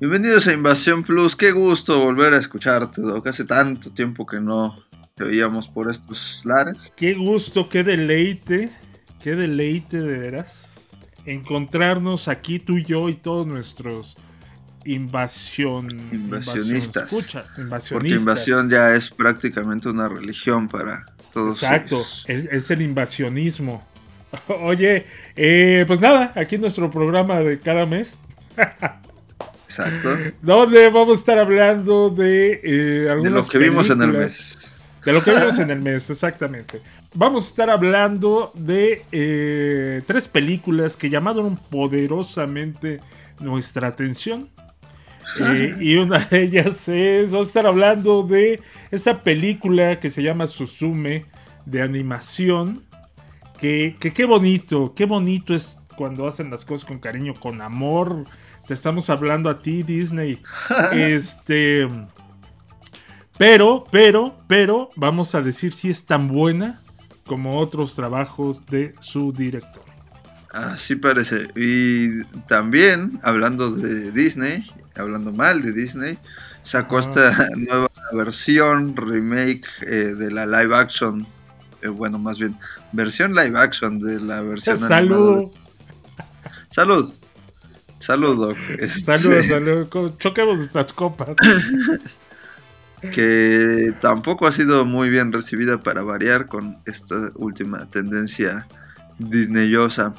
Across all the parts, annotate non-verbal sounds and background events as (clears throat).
Bienvenidos a Invasión Plus. Qué gusto volver a escucharte, Doc. Hace tanto tiempo que no te oíamos por estos lares. Qué gusto, qué deleite, qué deleite de veras encontrarnos aquí tú y yo y todos nuestros invasión invasionistas. escuchas, invasionistas. Porque invasión ya es prácticamente una religión para todos. Exacto, es, es el invasionismo. (laughs) Oye, eh, pues nada, aquí nuestro programa de cada mes. (laughs) Exacto. Donde vamos a estar hablando de eh, algunas De lo que vimos en el mes. De lo que vimos en el mes, exactamente. Vamos a estar hablando de eh, tres películas que llamaron poderosamente nuestra atención. Eh, y una de ellas es, vamos a estar hablando de esta película que se llama Suzume de animación. Que, que qué bonito, qué bonito es cuando hacen las cosas con cariño, con amor. Te estamos hablando a ti, Disney. (laughs) este. Pero, pero, pero, vamos a decir si es tan buena como otros trabajos de su director. Así parece. Y también, hablando de Disney, hablando mal de Disney, sacó Ah. esta (laughs) nueva versión, remake eh, de la live action. eh, bueno, más bien, versión live action de la versión animada de- (laughs) Salud, Salud. Salud, Doc. Este, salud, salud. (laughs) Co- Choquemos las copas. Que tampoco ha sido muy bien recibida para variar con esta última tendencia disneyosa.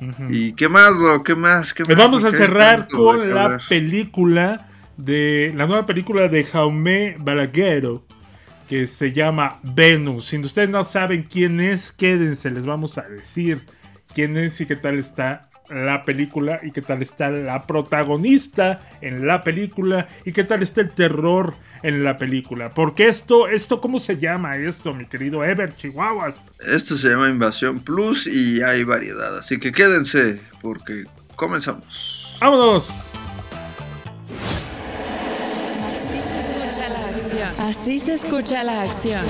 Ujú. ¿Y qué más, Doc? ¿Qué más? ¿Qué Pues más? vamos a cerrar con la hablar. película de la nueva película de Jaume Balaguero que se llama Venus. Si ustedes no saben quién es, quédense, les vamos a decir quién es y qué tal está la película y qué tal está la protagonista en la película y qué tal está el terror en la película. Porque esto, esto, ¿cómo se llama esto, mi querido Ever Chihuahuas? Esto se llama Invasión Plus y hay variedad. Así que quédense porque comenzamos. ¡Vámonos! Así se escucha la acción.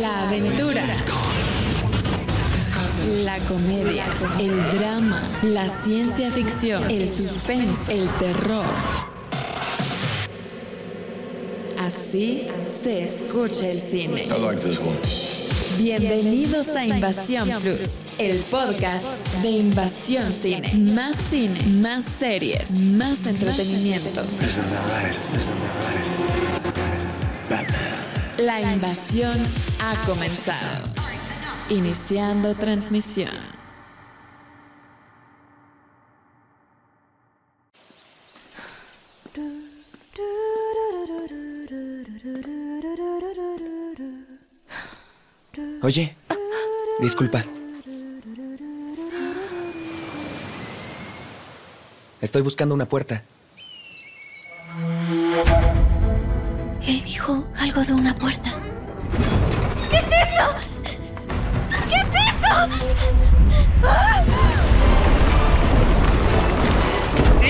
La aventura. La comedia, el drama, la ciencia ficción, el suspenso, el terror. Así se escucha el cine. Bienvenidos a Invasión Plus, el podcast de Invasión Cine. Más cine, más series, más entretenimiento. La invasión ha comenzado. Iniciando transmisión. Oye, disculpa. Estoy buscando una puerta. Él dijo algo de una puerta.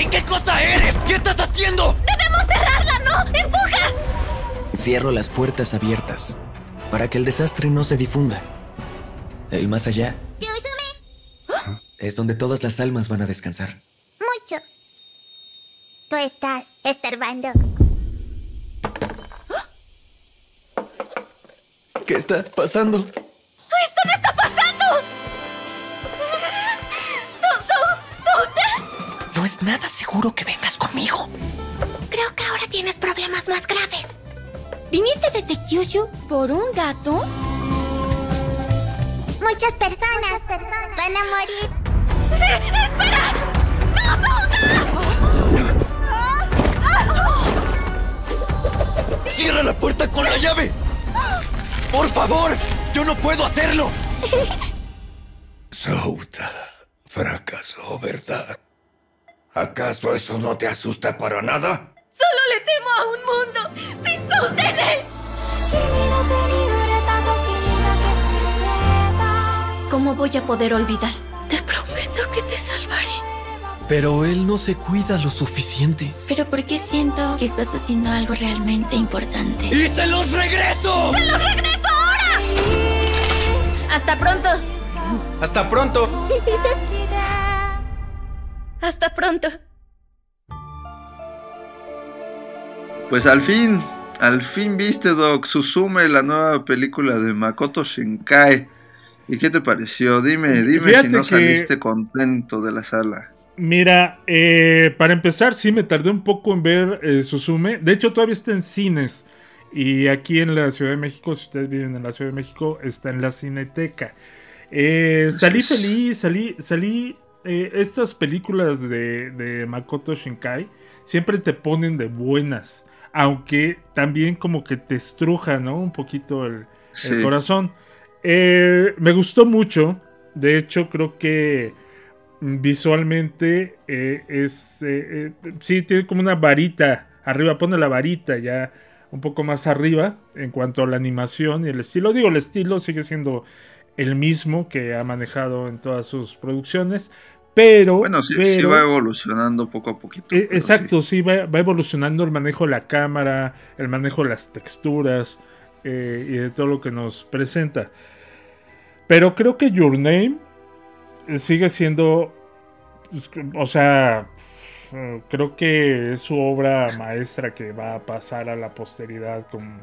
Qué cosa eres? ¿Qué estás haciendo? ¡Debemos cerrarla, no! ¡Empuja! Cierro las puertas abiertas para que el desastre no se difunda. El más allá es donde todas las almas van a descansar. Mucho. Tú estás estorbando. ¿Qué está pasando? Es nada seguro que vengas conmigo. Creo que ahora tienes problemas más graves. ¿Viniste desde Kyushu por un gato? Muchas personas van a morir. ¡Cierra la puerta con la llave! ¡Por favor! ¡Yo no puedo hacerlo! (laughs) Souta fracasó, ¿verdad? ¿Acaso eso no te asusta para nada? ¡Solo le temo a un mundo sin Souta en él! ¿Cómo voy a poder olvidar? Te prometo que te salvaré. Pero él no se cuida lo suficiente. Pero ¿por qué siento que estás haciendo algo realmente importante? ¡Y se los regreso! ¡Hasta pronto! ¡Hasta pronto! (laughs) ¡Hasta pronto! Pues al fin, al fin viste, Doc, Susume, la nueva película de Makoto Shinkai. ¿Y qué te pareció? Dime, dime Fíjate si no que- saliste contento de la sala. Mira, eh, para empezar, sí me tardé un poco en ver eh, Suzume. De hecho, todavía está en cines. Y aquí en la Ciudad de México, si ustedes viven en la Ciudad de México, está en la Cineteca. Eh, salí feliz, salí, salí. Eh, estas películas de, de Makoto Shinkai siempre te ponen de buenas. Aunque también como que te estruja, ¿no? Un poquito el, corazón. Eh, me gustó mucho. De hecho, creo que visualmente eh, es. sí, tiene como una varita. Arriba, pone la varita ya un poco más arriba en cuanto a la animación y el estilo. Digo, el estilo sigue siendo el mismo que ha manejado en todas sus producciones. Pero. Bueno, sí, sí va evolucionando poco a poquito. eh, pero Exacto, sí, va, va evolucionando el manejo de la cámara, el manejo de las texturas eh, y de todo lo que nos presenta. Pero creo que Your Name eh, sigue siendo, pues, o sea, eh, creo que es su obra maestra que va a pasar a la posteridad como,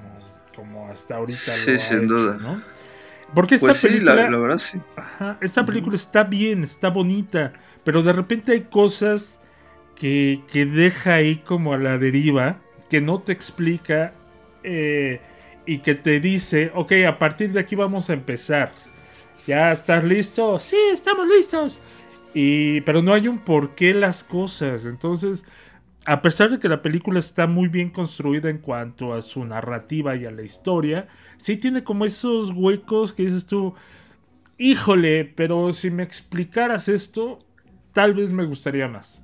como hasta ahorita Sí, lo ha sin hecho, duda. ¿no? Porque esta Pues sí, la, película... la verdad sí. Ajá, esta película está bien, está bonita, pero de repente hay cosas que, que deja ahí como a la deriva, que no te explica eh, y que te dice, ok, a partir de aquí vamos a empezar. ¿Ya estás listo? Sí, estamos listos. Y, pero no hay un por qué las cosas. Entonces, a pesar de que la película está muy bien construida en cuanto a su narrativa y a la historia, sí tiene como esos huecos que dices tú, híjole, pero si me explicaras esto, tal vez me gustaría más.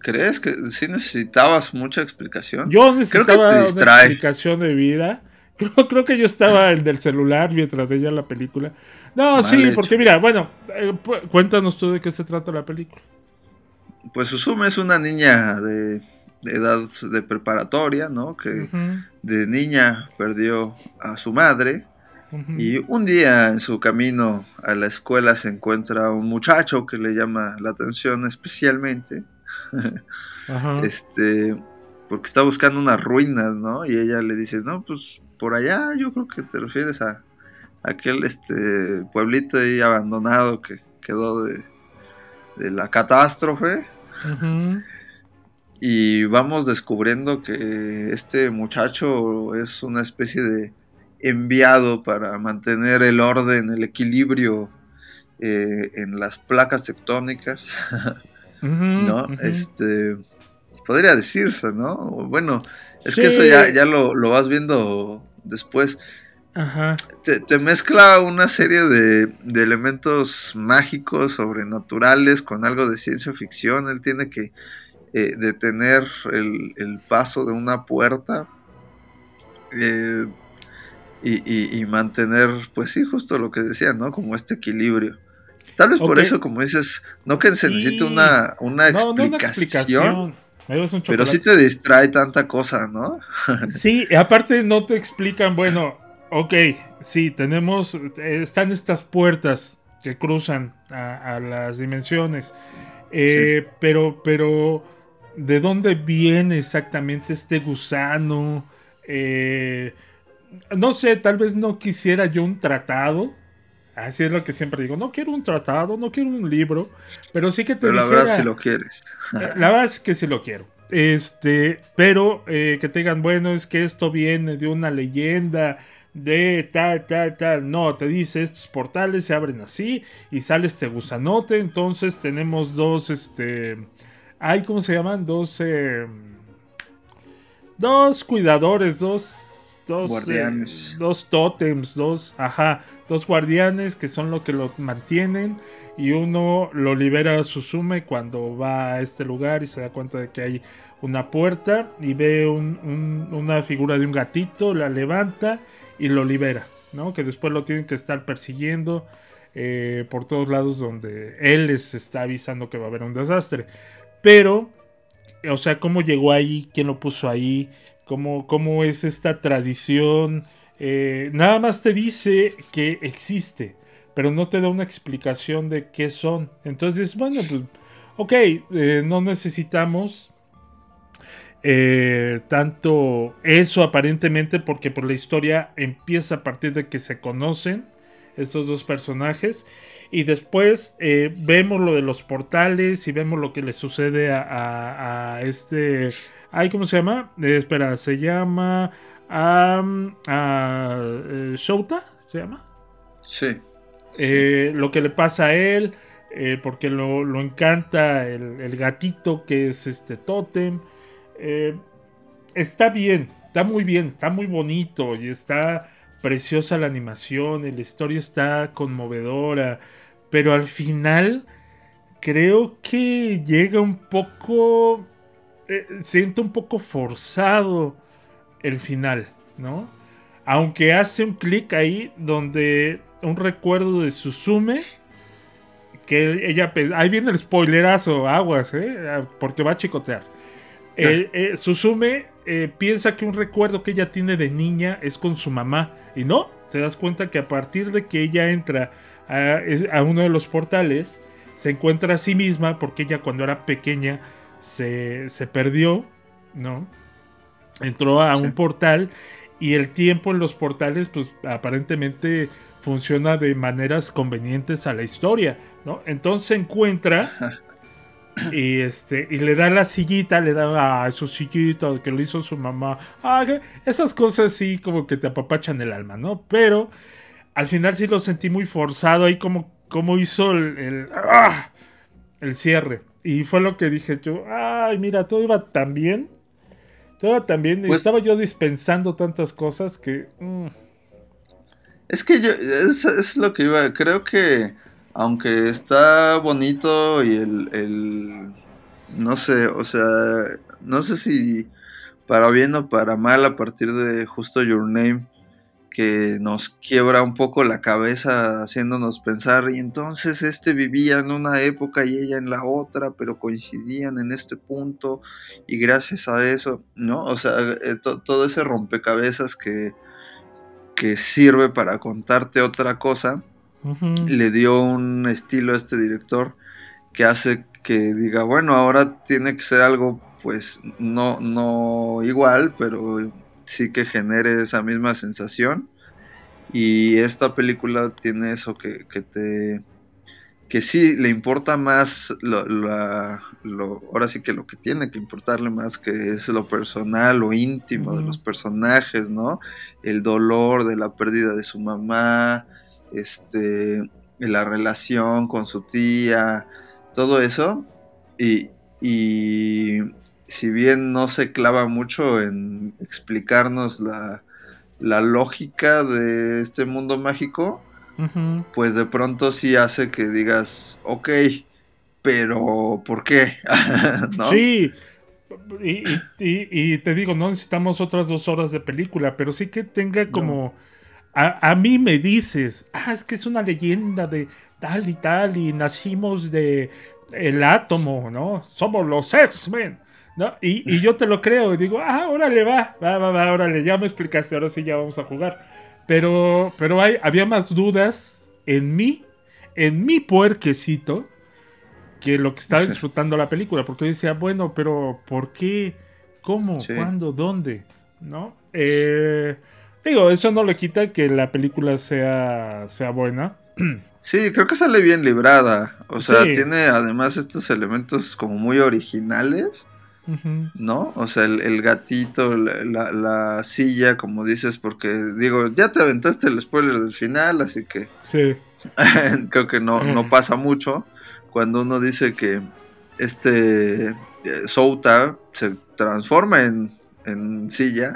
¿Crees que sí necesitabas mucha explicación? Yo necesitaba una explicación de vida. (laughs) Creo, creo que yo estaba en el celular mientras veía la película. No, Mal sí, hecho. porque mira, bueno, eh, cuéntanos tú de qué se trata la película. Pues Susume es una niña de, de edad de preparatoria, ¿no? Que de niña perdió a su madre y un día en su camino a la escuela se encuentra un muchacho que le llama la atención especialmente, (laughs) este, porque está buscando unas ruinas, ¿no? Y ella le dice, no, pues por allá yo creo que te refieres a aquel este pueblito ahí abandonado que quedó de, de la catástrofe. Y vamos descubriendo que este muchacho es una especie de enviado para mantener el orden, el equilibrio eh, en las placas tectónicas, (laughs) ¿no? Este podría decirse, ¿no? Bueno, es que eso ya, ya lo, lo vas viendo después. Ajá. Te, te mezcla una serie de, de elementos mágicos, sobrenaturales, con algo de ciencia ficción. Él tiene que eh, detener el, el paso de una puerta eh, y, y- y mantener, pues sí, justo lo que decía, ¿no? Como este equilibrio. Tal vez por eso, como dices, no que se necesite una, una No, no una explicación, explicación. Pero sí te distrae tanta cosa, ¿no? (laughs) Sí, aparte no te explican, bueno, ok, sí, tenemos, eh, están estas puertas que cruzan a, a las dimensiones, eh, pero, pero, ¿de dónde viene exactamente este gusano? Eh, no sé, tal vez no quisiera yo un tratado. Así es lo que siempre digo. No quiero un tratado, no quiero un libro, pero sí que te Pero la dijera- verdad, si lo quieres. La verdad es que sí lo quiero. Este, pero eh, que te digan, bueno, es que esto viene de una leyenda de tal, tal, tal. No, te dice, estos portales se abren así y sale este gusanote. Entonces tenemos dos, este... Ay, ¿cómo se llaman? Dos... eh, dos cuidadores, dos... Dos, eh, Guardianes. dos tótems, dos, ajá, dos guardianes que son lo que lo mantienen y uno lo libera a Suzume cuando va a este lugar y se da cuenta de que hay una puerta y ve un- un- una figura de un gatito, la levanta y lo libera, ¿no? Que después lo tienen que estar persiguiendo eh, por todos lados donde él les está avisando que va a haber un desastre. Pero, o sea, ¿cómo llegó ahí? ¿Quién lo puso ahí? ¿Cómo, cómo es esta tradición? Eh, nada más te dice que existe, pero no te da una explicación de qué son. Entonces, bueno, pues, ok, eh, no necesitamos Eh, tanto eso aparentemente porque por la historia empieza a partir de que se conocen estos dos personajes y después eh, vemos lo de los portales y vemos lo que le sucede a, este ay cómo se llama eh, espera se llama a, Shouta se llama sí, lo que le pasa a él porque lo, encanta el, el, gatito que es este Totem eh, está bien, está muy bien, está muy bonito y está preciosa la animación, la historia está conmovedora, pero al final creo que llega un poco, eh, siento un poco forzado el final, ¿no? Aunque hace un clic ahí donde un recuerdo de Suzume que ella ahí viene el spoilerazo, aguas, ¿eh? porque va a chicotear eh, eh, Susume eh, piensa que un recuerdo que ella tiene de niña es con su mamá. Y no, te das cuenta que a partir de que ella entra a, uno de los portales, se encuentra a sí misma porque ella cuando era pequeña se, perdió, ¿no? Entró a un portal y el tiempo en los portales, pues aparentemente funciona de maneras convenientes a la historia, ¿no? Entonces se encuentra (coughs) y este y le da la sillita, le da a su sillita que lo hizo su mamá. Ah, esas cosas sí como que te apapachan el alma, ¿no? Pero al final sí lo sentí muy forzado ahí como, como hizo el, el, ¡ah! el cierre. Y fue lo que dije yo, ay, mira, todo iba tan bien. Todo iba tan bien. y pues estaba yo dispensando tantas cosas que... Mm. Es que yo, es, es lo que iba, creo que aunque está bonito y el, no sé, o sea, no sé si para bien o para mal a partir de justo Your Name que nos quiebra un poco la cabeza haciéndonos pensar y entonces este vivía en una época y ella en la otra pero coincidían en este punto y gracias a eso no o sea eh, todo ese rompecabezas que que sirve para contarte otra cosa le dio un estilo a este director que hace que diga, bueno, ahora tiene que ser algo pues no, no igual, pero sí que genere esa misma sensación. Y esta película tiene eso que, que te que sí le importa más lo, lo, ahora sí que lo que tiene que importarle más que es lo personal, lo íntimo de los personajes, ¿no? El dolor de la pérdida de su mamá, este, la relación con su tía, todo eso. Y, si bien no se clava mucho en explicarnos la, lógica de este mundo mágico, pues de pronto sí hace que digas, ok, pero ¿por qué? (laughs) Sí. Y, te digo, no necesitamos otras dos horas de película, pero sí que tenga como a, mí me dices, ah, es que es una leyenda de tal y tal y nacimos de el átomo, ¿no? Somos los X-Men. ¿no? Y, yo te lo creo y digo, ah, órale, va, va, va, va, órale, ya me explicaste, ahora sí ya vamos a jugar. Pero, pero hay, había más dudas en mí, en mi puerquecito, que lo que estaba disfrutando la película, porque yo decía, bueno, pero ¿por qué? ¿Cómo? ¿Cuándo? ¿Dónde? ¿No? Eh, Digo, eso no le quita que la película sea, sea buena. (clears throat) Sí, creo que sale bien librada. O sea, tiene además estos elementos como muy originales. ¿No? O sea, el, gatito, la, silla, como dices, porque digo, ya te aventaste el spoiler del final, así que. (laughs) Sí. creo que no, no pasa mucho. Cuando uno dice que este eh, Souta se transforma en en silla.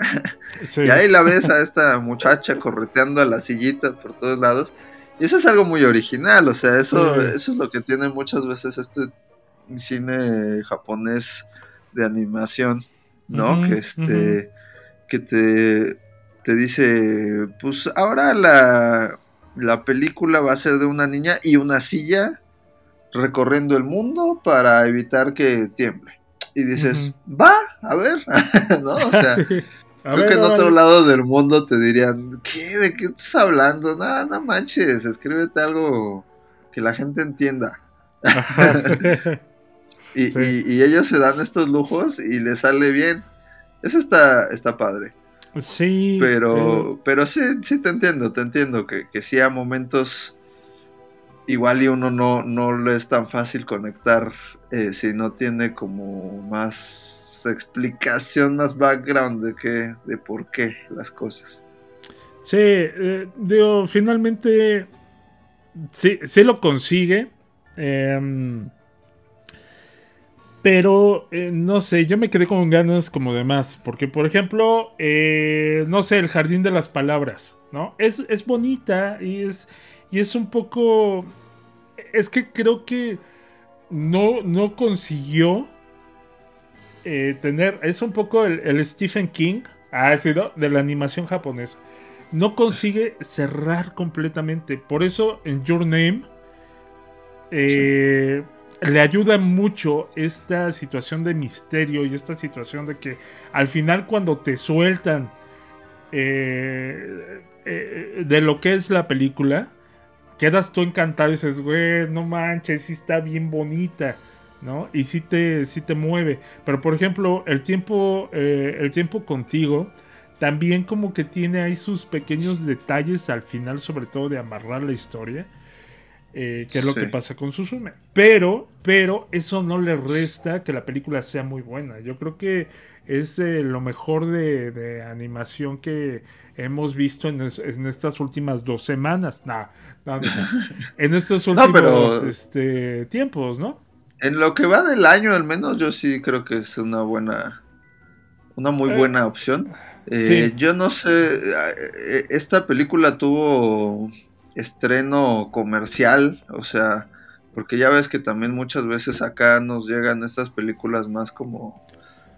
y ahí la ves a esta muchacha correteando a la sillita por todos lados. Y eso es algo muy original, o sea, eso, eso es lo que tiene muchas veces este cine japonés de animación, ¿no? que este, que te, te dice, pues ahora la, la película va a ser de una niña y una silla recorriendo el mundo para evitar que tiemble y dices, va, a ver, (laughs) ¿no? O sea, (laughs) creo que en otro lado del mundo te dirían, ¿qué? ¿De qué estás hablando? No, no manches, escríbete algo que la gente entienda. (laughs) y, y, ellos se dan estos lujos y les sale bien. Eso está, está padre. Sí. Pero, pero sí, sí te entiendo, te entiendo que, que sí a momentos igual y uno no, no le es tan fácil conectar eh, si no tiene como más explicación, más background de qué, de por qué las cosas. Sí, eh, digo, finalmente sí, sí lo consigue. Em, pero eh, no sé, yo me quedé con ganas como de más. Porque, por ejemplo, no sé, el jardín de las palabras, ¿no? Es, es bonita y es y es un poco... Es que creo que no, no consiguió eh, tener... Es un poco el, Stephen King, ha sido de la animación japonesa. No consigue cerrar completamente. Por eso en Your Name eh, le ayuda mucho esta situación de misterio y esta situación de que al final cuando te sueltan eh, de lo que es la película, quedas tú encantado y dices, güey, no manches, sí está bien bonita, ¿no? Y sí te, sí te mueve. Pero por ejemplo, el tiempo, eh, el tiempo contigo también como que tiene ahí sus pequeños detalles al final, sobre todo de amarrar la historia. Eh, que es lo que pasa con Susume. Pero, pero eso no le resta que la película sea muy buena. Yo creo que es eh, lo mejor de, animación que hemos visto en, estas últimas dos semanas. (laughs) en estos últimos este, tiempos, ¿no? En lo que va del año, al menos, yo sí creo que es una buena, una muy eh, buena opción. Eh, yo no sé, esta película tuvo estreno comercial, o sea, porque ya ves que también muchas veces acá nos llegan estas películas más como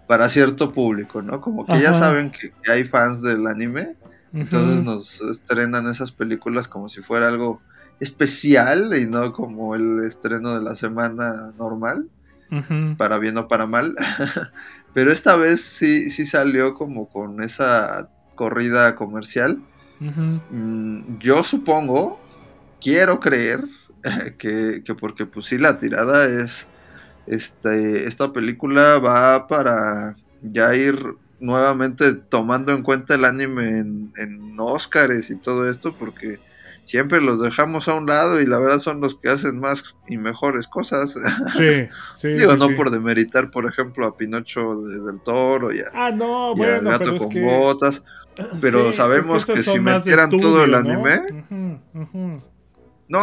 para cierto público, ¿no? Como que ya saben que, hay fans del anime, entonces nos estrenan esas películas como si fuera algo especial y no como el estreno de la semana normal, para bien o para mal. (laughs) Pero esta vez sí, sí salió como con esa corrida comercial. Mm, yo supongo, quiero creer (laughs) que, que porque pues sí la tirada es este, esta película va para ya ir nuevamente tomando en cuenta el anime en, en Oscars y todo esto, porque siempre los dejamos a un lado y la verdad son los que hacen más y mejores cosas. (laughs) Sí, sí. Digo, no por demeritar, por ejemplo, a Pinocho del Toro y a, ah, no, bueno, Gato con Botas, pero sabemos que, si metieran todo el anime, no,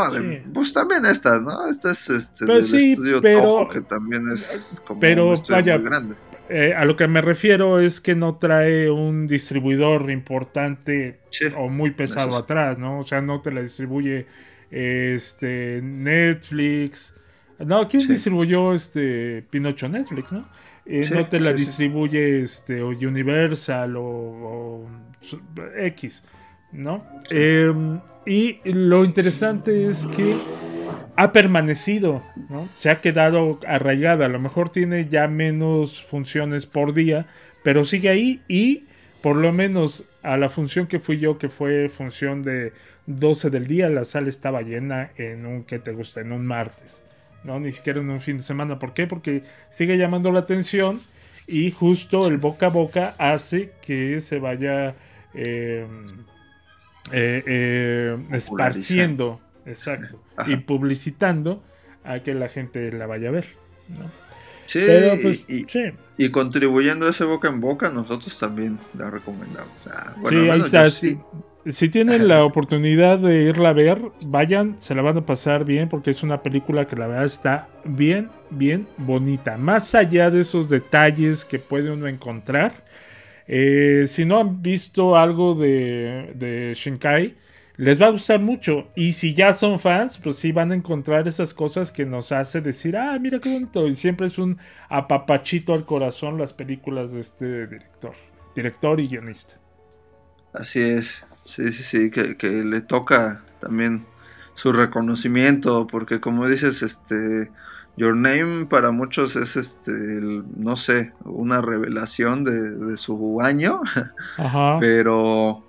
pues también estas, ¿no? Esta es este del estudio pero, que también es como pero, un vaya, muy grande. Eh, a lo que me refiero es que no trae un distribuidor importante o muy pesado atrás, ¿no? O sea, no te la distribuye este Netflix. No, ¿quién distribuyó este Pinocho Netflix, no? Eh, no te la distribuye este o Universal o, X, ¿no? Eh, y lo interesante es que ha permanecido, ¿no? Se ha quedado arraigada. A lo mejor tiene ya menos funciones por día, pero sigue ahí y por lo menos a la función que fui yo, que fue función de 12 del día, la sala estaba llena en un, que te gusta? En un martes, ¿no? Ni siquiera en un fin de semana. ¿Por qué? Porque sigue llamando la atención y justo el boca a boca hace que se vaya... Eh, eh, eh, esparciendo, exacto, y publicitando a que la gente la vaya a ver. Sí, pues, y, contribuyendo a ese boca en boca, nosotros también la recomendamos. sí, ahí está. Si, tienen la oportunidad de irla a ver, vayan, se la van a pasar bien porque es una película que la verdad está bien, bien bonita. Más allá de esos detalles que puede uno encontrar, eh, si no han visto algo de, Shinkai, les va a gustar mucho. Y si ya son fans, pues sí van a encontrar esas cosas que nos hace decir, ah, mira qué bonito. Y siempre es un apapachito al corazón las películas de este director, director y guionista. Así es, sí, sí, sí, que, que le toca también su reconocimiento, porque como dices, este Your Name para muchos es este, no sé, una revelación de, su año, (laughs) pero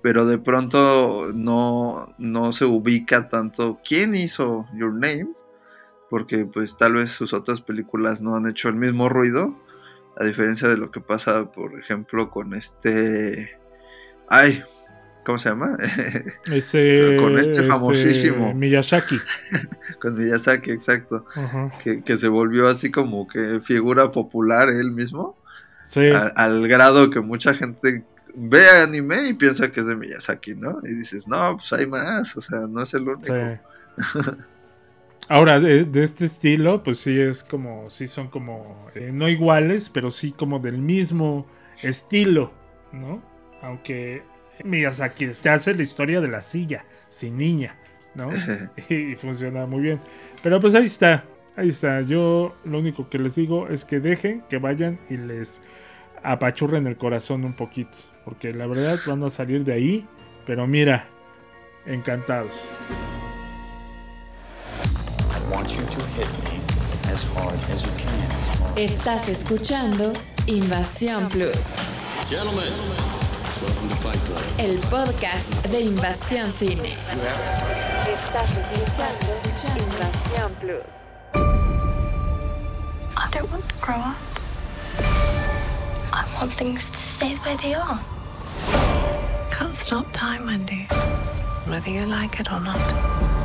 pero de pronto no, no se ubica tanto quién hizo Your Name, porque pues tal vez sus otras películas no han hecho el mismo ruido, A diferencia de lo que pasa, por ejemplo, con este... Ay, ¿cómo se llama? (laughs) Ese, con este famosísimo. Miyazaki. (laughs) con Miyazaki, exacto. Que, que, se volvió así como que figura popular él mismo. Sí. A, al grado que mucha gente ve anime y piensa que es de Miyazaki, ¿no? Y dices, no, pues hay más, o sea, no es el único. Sí. (laughs) Ahora, de, de, este estilo, pues sí es como, sí son como, eh, no iguales, pero sí como del mismo estilo, ¿no? Aunque (laughs) Miyazaki te hace la historia de la silla, sin niña, ¿no? (laughs) y, y funciona muy bien. Pero pues ahí está, ahí está. Yo lo único que les digo es que dejen que vayan y les apachurren el corazón un poquito. Porque la verdad van a salir de ahí. Pero mira, encantados. Estás escuchando Invasión Plus. El podcast de Invasión Cine. Estás escuchando Invasión Plus. I don't want to grow up. I want things to stay the way they are. Can't stop time, Wendy. Whether you like it or not.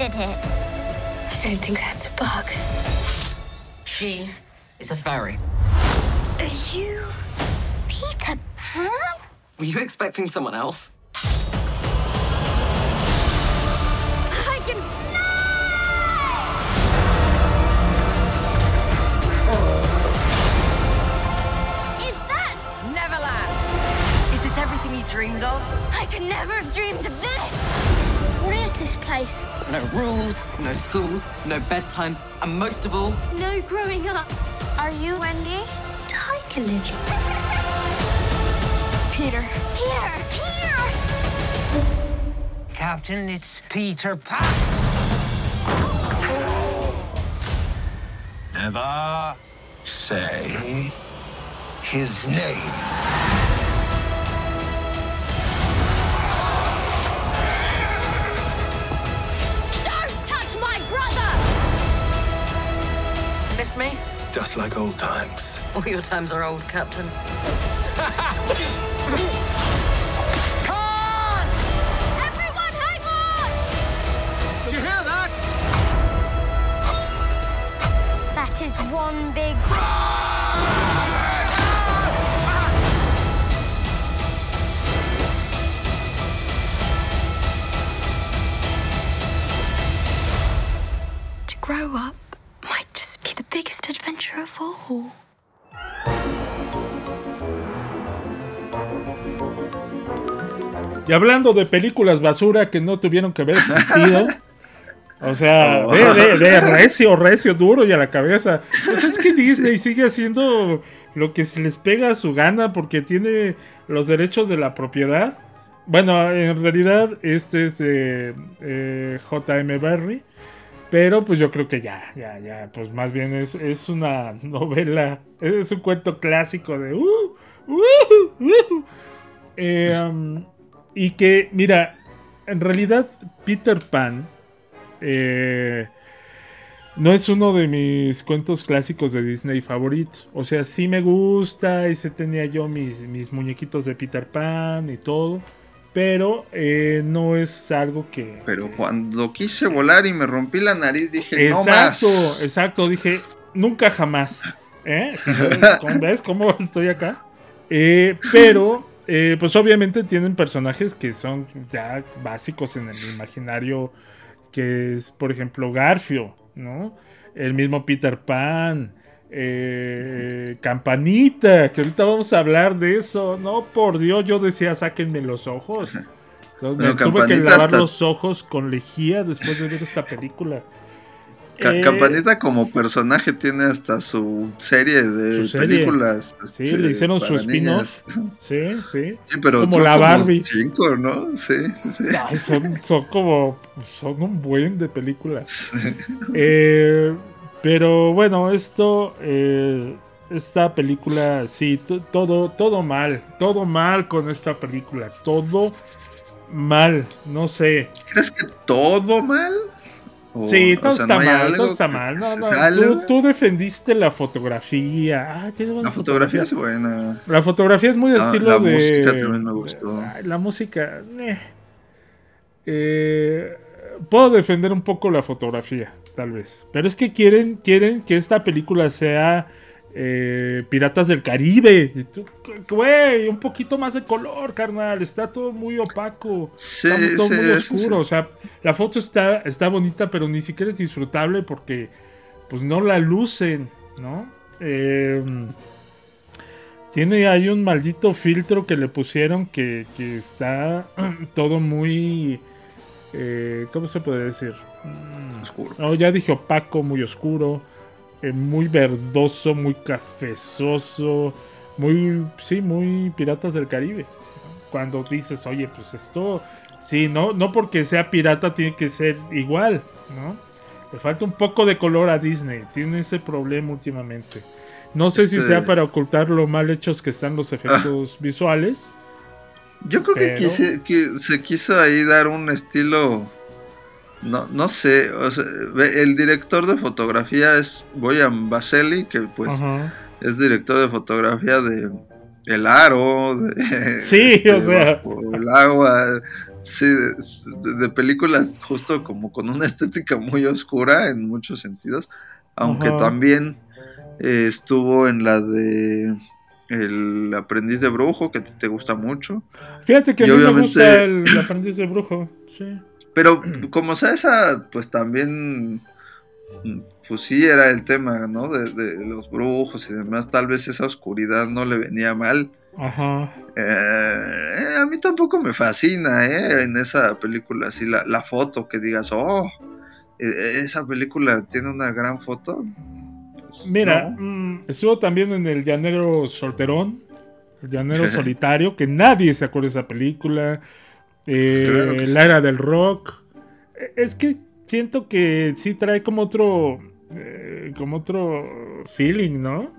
Bug did it. I don't think that's a bug. She is a fairy. Are you Peter Pan? Were you expecting someone else? I can fly! Is that Neverland! Is this everything you dreamed of? I could never have dreamed of this. What is this place? No rules, no schools, no bedtimes, and most of all, No growing up. Are you Wendy? Tiger Lily. Peter. Peter! Peter! Captain, it's Peter Pan. Never say his name. Me? Just like old times. All your times are old, Captain. (laughs) Everyone, hang on! Did you hear that? That is one big. To grow up Y hablando de películas basura que no tuvieron que haber existido. (laughs) O sea, Oh. de, de, de recio, recio, duro y a la cabeza. Pues es que Disney sigue haciendo lo que se les pega a su gana porque tiene los derechos de la propiedad. Bueno, en realidad este es de eh, JM Barry. Pero pues yo creo que ya, ya, ya. Pues más bien es, es una novela. Es un cuento clásico de... Uh, uh, uh. Eh, um, y que, mira, en realidad Peter Pan eh, no es uno de mis cuentos clásicos de Disney favoritos. O sea, sí me gusta, ese tenía yo mis, mis muñequitos de Peter Pan y todo. Pero eh, no es algo que... Pero cuando quise volar y me rompí la nariz, dije, Exacto, no más. exacto. Dije, nunca jamás. ¿Eh? (laughs) ¿Cómo ¿Ves cómo estoy acá? Eh, pero, eh, pues obviamente tienen personajes que son ya básicos en el imaginario, que es, por ejemplo, Garfio, ¿no? El mismo Peter Pan, eh, Campanita, que ahorita vamos a hablar de eso. No, por Dios, yo decía, sáquenme los ojos. Entonces, me tuve que lavar hasta- los ojos con lejía después de ver esta película. Ca- Eh, Campanita como personaje tiene hasta su serie de Su serie. películas. Sí, este, le hicieron su spin-off. Sí, sí. Sí, pero como son la Barbie. cinco, ¿no? Sí, sí, sí. Ay, son, son como. Son un buen de películas. (laughs) Eh, Pero bueno, esto, eh, esta película, sí, to- todo, todo mal, todo mal con esta película, todo mal, no sé. ¿Crees que todo mal? O- Sí, todo sea, está ¿no hay mal, todo está mal. No, no, tú, tú defendiste la fotografía. Ah, La fotografía es buena. La fotografía es muy de La- estilo la de. música también me gustó. Ay, La música. eh. Eh, puedo defender un poco la fotografía, tal vez. Pero es que quieren, quieren que esta película sea eh, Piratas del Caribe. Y tú, Güey, un poquito más de color, carnal. Está todo muy opaco. Sí, está todo sí, muy oscuro. sí. O sea, la foto está, está bonita, pero ni siquiera es disfrutable porque pues no la lucen, ¿no? Eh, tiene ahí un maldito filtro que le pusieron que, que está (clears throat) todo muy... eh, ¿Cómo se puede decir? Mm, Oscuro. No, ya dije opaco, muy oscuro, eh, muy verdoso, muy cafezoso, muy... Sí, muy Piratas del Caribe. Cuando dices, oye, pues esto... Sí, no, no porque sea pirata tiene que ser igual, ¿no? Le falta un poco de color a Disney. Tiene ese problema últimamente. No sé si Este- sea para ocultar lo mal hechos que están los efectos visuales. Yo creo Pero- que, quise- que se quiso ahí dar un estilo. No, no sé. o sea, el director de fotografía es Boyan Baseli, que pues es director de fotografía de El Aro, de, Sí, (laughs) o sea. El agua. Sí, de, de películas justo como con una estética muy oscura en muchos sentidos. Aunque también eh, estuvo en la de El aprendiz de brujo, que te, te gusta mucho. Fíjate que a mí me gusta el aprendiz de brujo. Sí. Pero como sea esa, pues también, pues sí era el tema, ¿no? De, de los brujos y demás. Tal vez esa oscuridad no le venía mal. Ajá. Eh, a mí tampoco me fascina, ¿eh? En esa película, así la, la foto, que digas, oh, eh, esa película tiene una gran foto. Pues, Mira, no. mm, estuvo también en el Llanero Solterón, el Llanero (laughs) Solitario, que nadie se acuerda de esa película. Eh, Claro sí. La era del rock. Eh, Es que siento que sí trae como otro, eh, como otro feeling, ¿no?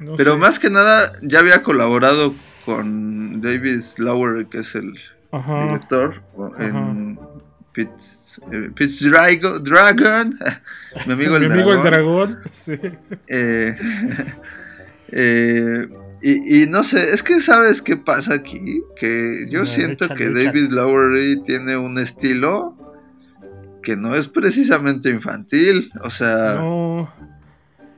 No Pero sé. más que nada, ya había colaborado con David Lower, que es el Ajá. director, en Pitch, eh, Drago- Dragon, (laughs) mi amigo el Mi amigo el dragón. dragón. (laughs) Sí. Eh, (laughs) eh, y, y no sé, es que sabes qué pasa aquí, que yo No, siento échale, que échale. David Lowery tiene un estilo que no es precisamente infantil, o sea, No.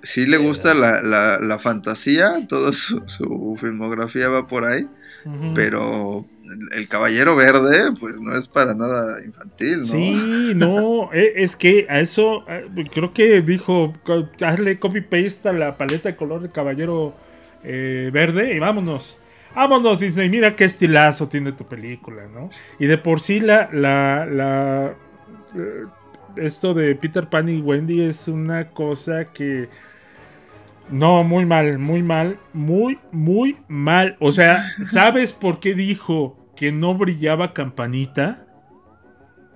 sí le gusta la, la- la fantasía, toda su, su filmografía va por ahí, pero el, Caballero Verde, pues no es para nada infantil, ¿no? Sí, no, eh, es que a eso eh, creo que dijo, hazle copy paste a la paleta de color de caballero eh, verde y vámonos. Vámonos, Disney, mira qué estilazo tiene tu película, ¿no? Y de por sí la, la, la, eh, esto de Peter Pan y Wendy es una cosa que... No, muy mal, muy mal, muy, muy mal. O sea, (laughs) ¿sabes por qué dijo que no brillaba campanita?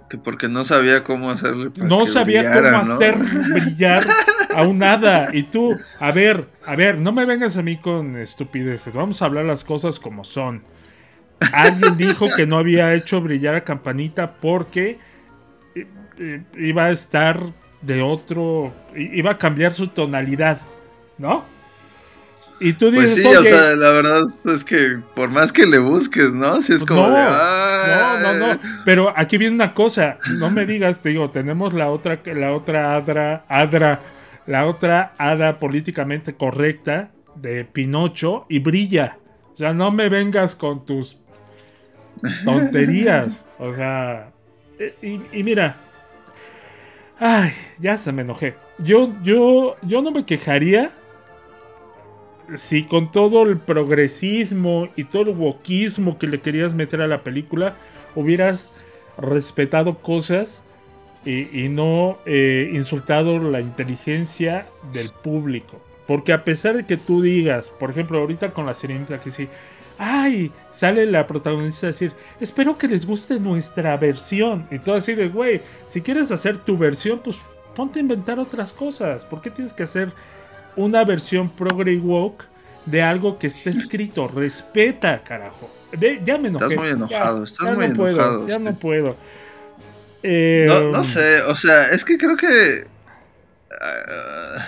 Que porque no sabía cómo hacerle. para no que sabía brillara, cómo ¿no? hacer brillar (laughs) a un hada. Y tú, a ver, a ver, no me vengas a mí con estupideces. Vamos a hablar las cosas como son. Alguien dijo que no había hecho brillar a Campanita porque eh, eh, iba a estar de otro. iba a cambiar su tonalidad, ¿no? Y tú dices, Pues sí, o "Oye, sea, la verdad es que por más que le busques, ¿no? Si es como no, de. no, no, no. Pero aquí viene una cosa. No me digas, te digo, tenemos la otra, la otra adra, adra, la otra hada políticamente correcta de Pinocho y brilla. O sea, no me vengas con tus (laughs) tonterías. O sea, eh, y, y mira. Ay, ya se me enojé. Yo, yo, yo no me quejaría si con todo el progresismo y todo el wokismo que le querías meter a la película, hubieras respetado cosas y, y no eh, insultado la inteligencia del público. Porque a pesar de que tú digas, por ejemplo, ahorita con la sirenita que sí, ay, sale la protagonista a decir, espero que les guste nuestra versión. Y todo así de, güey, si quieres hacer tu versión, pues ponte a inventar otras cosas. ¿Por qué tienes que hacer una versión progre woke de algo que está escrito? Respeta, carajo. De- ya me enojé. Estás muy enojado, Ya, estás ya muy no puedo, enojado, ya no puedo. Eh, No, no sé, o sea, es que creo que. ah,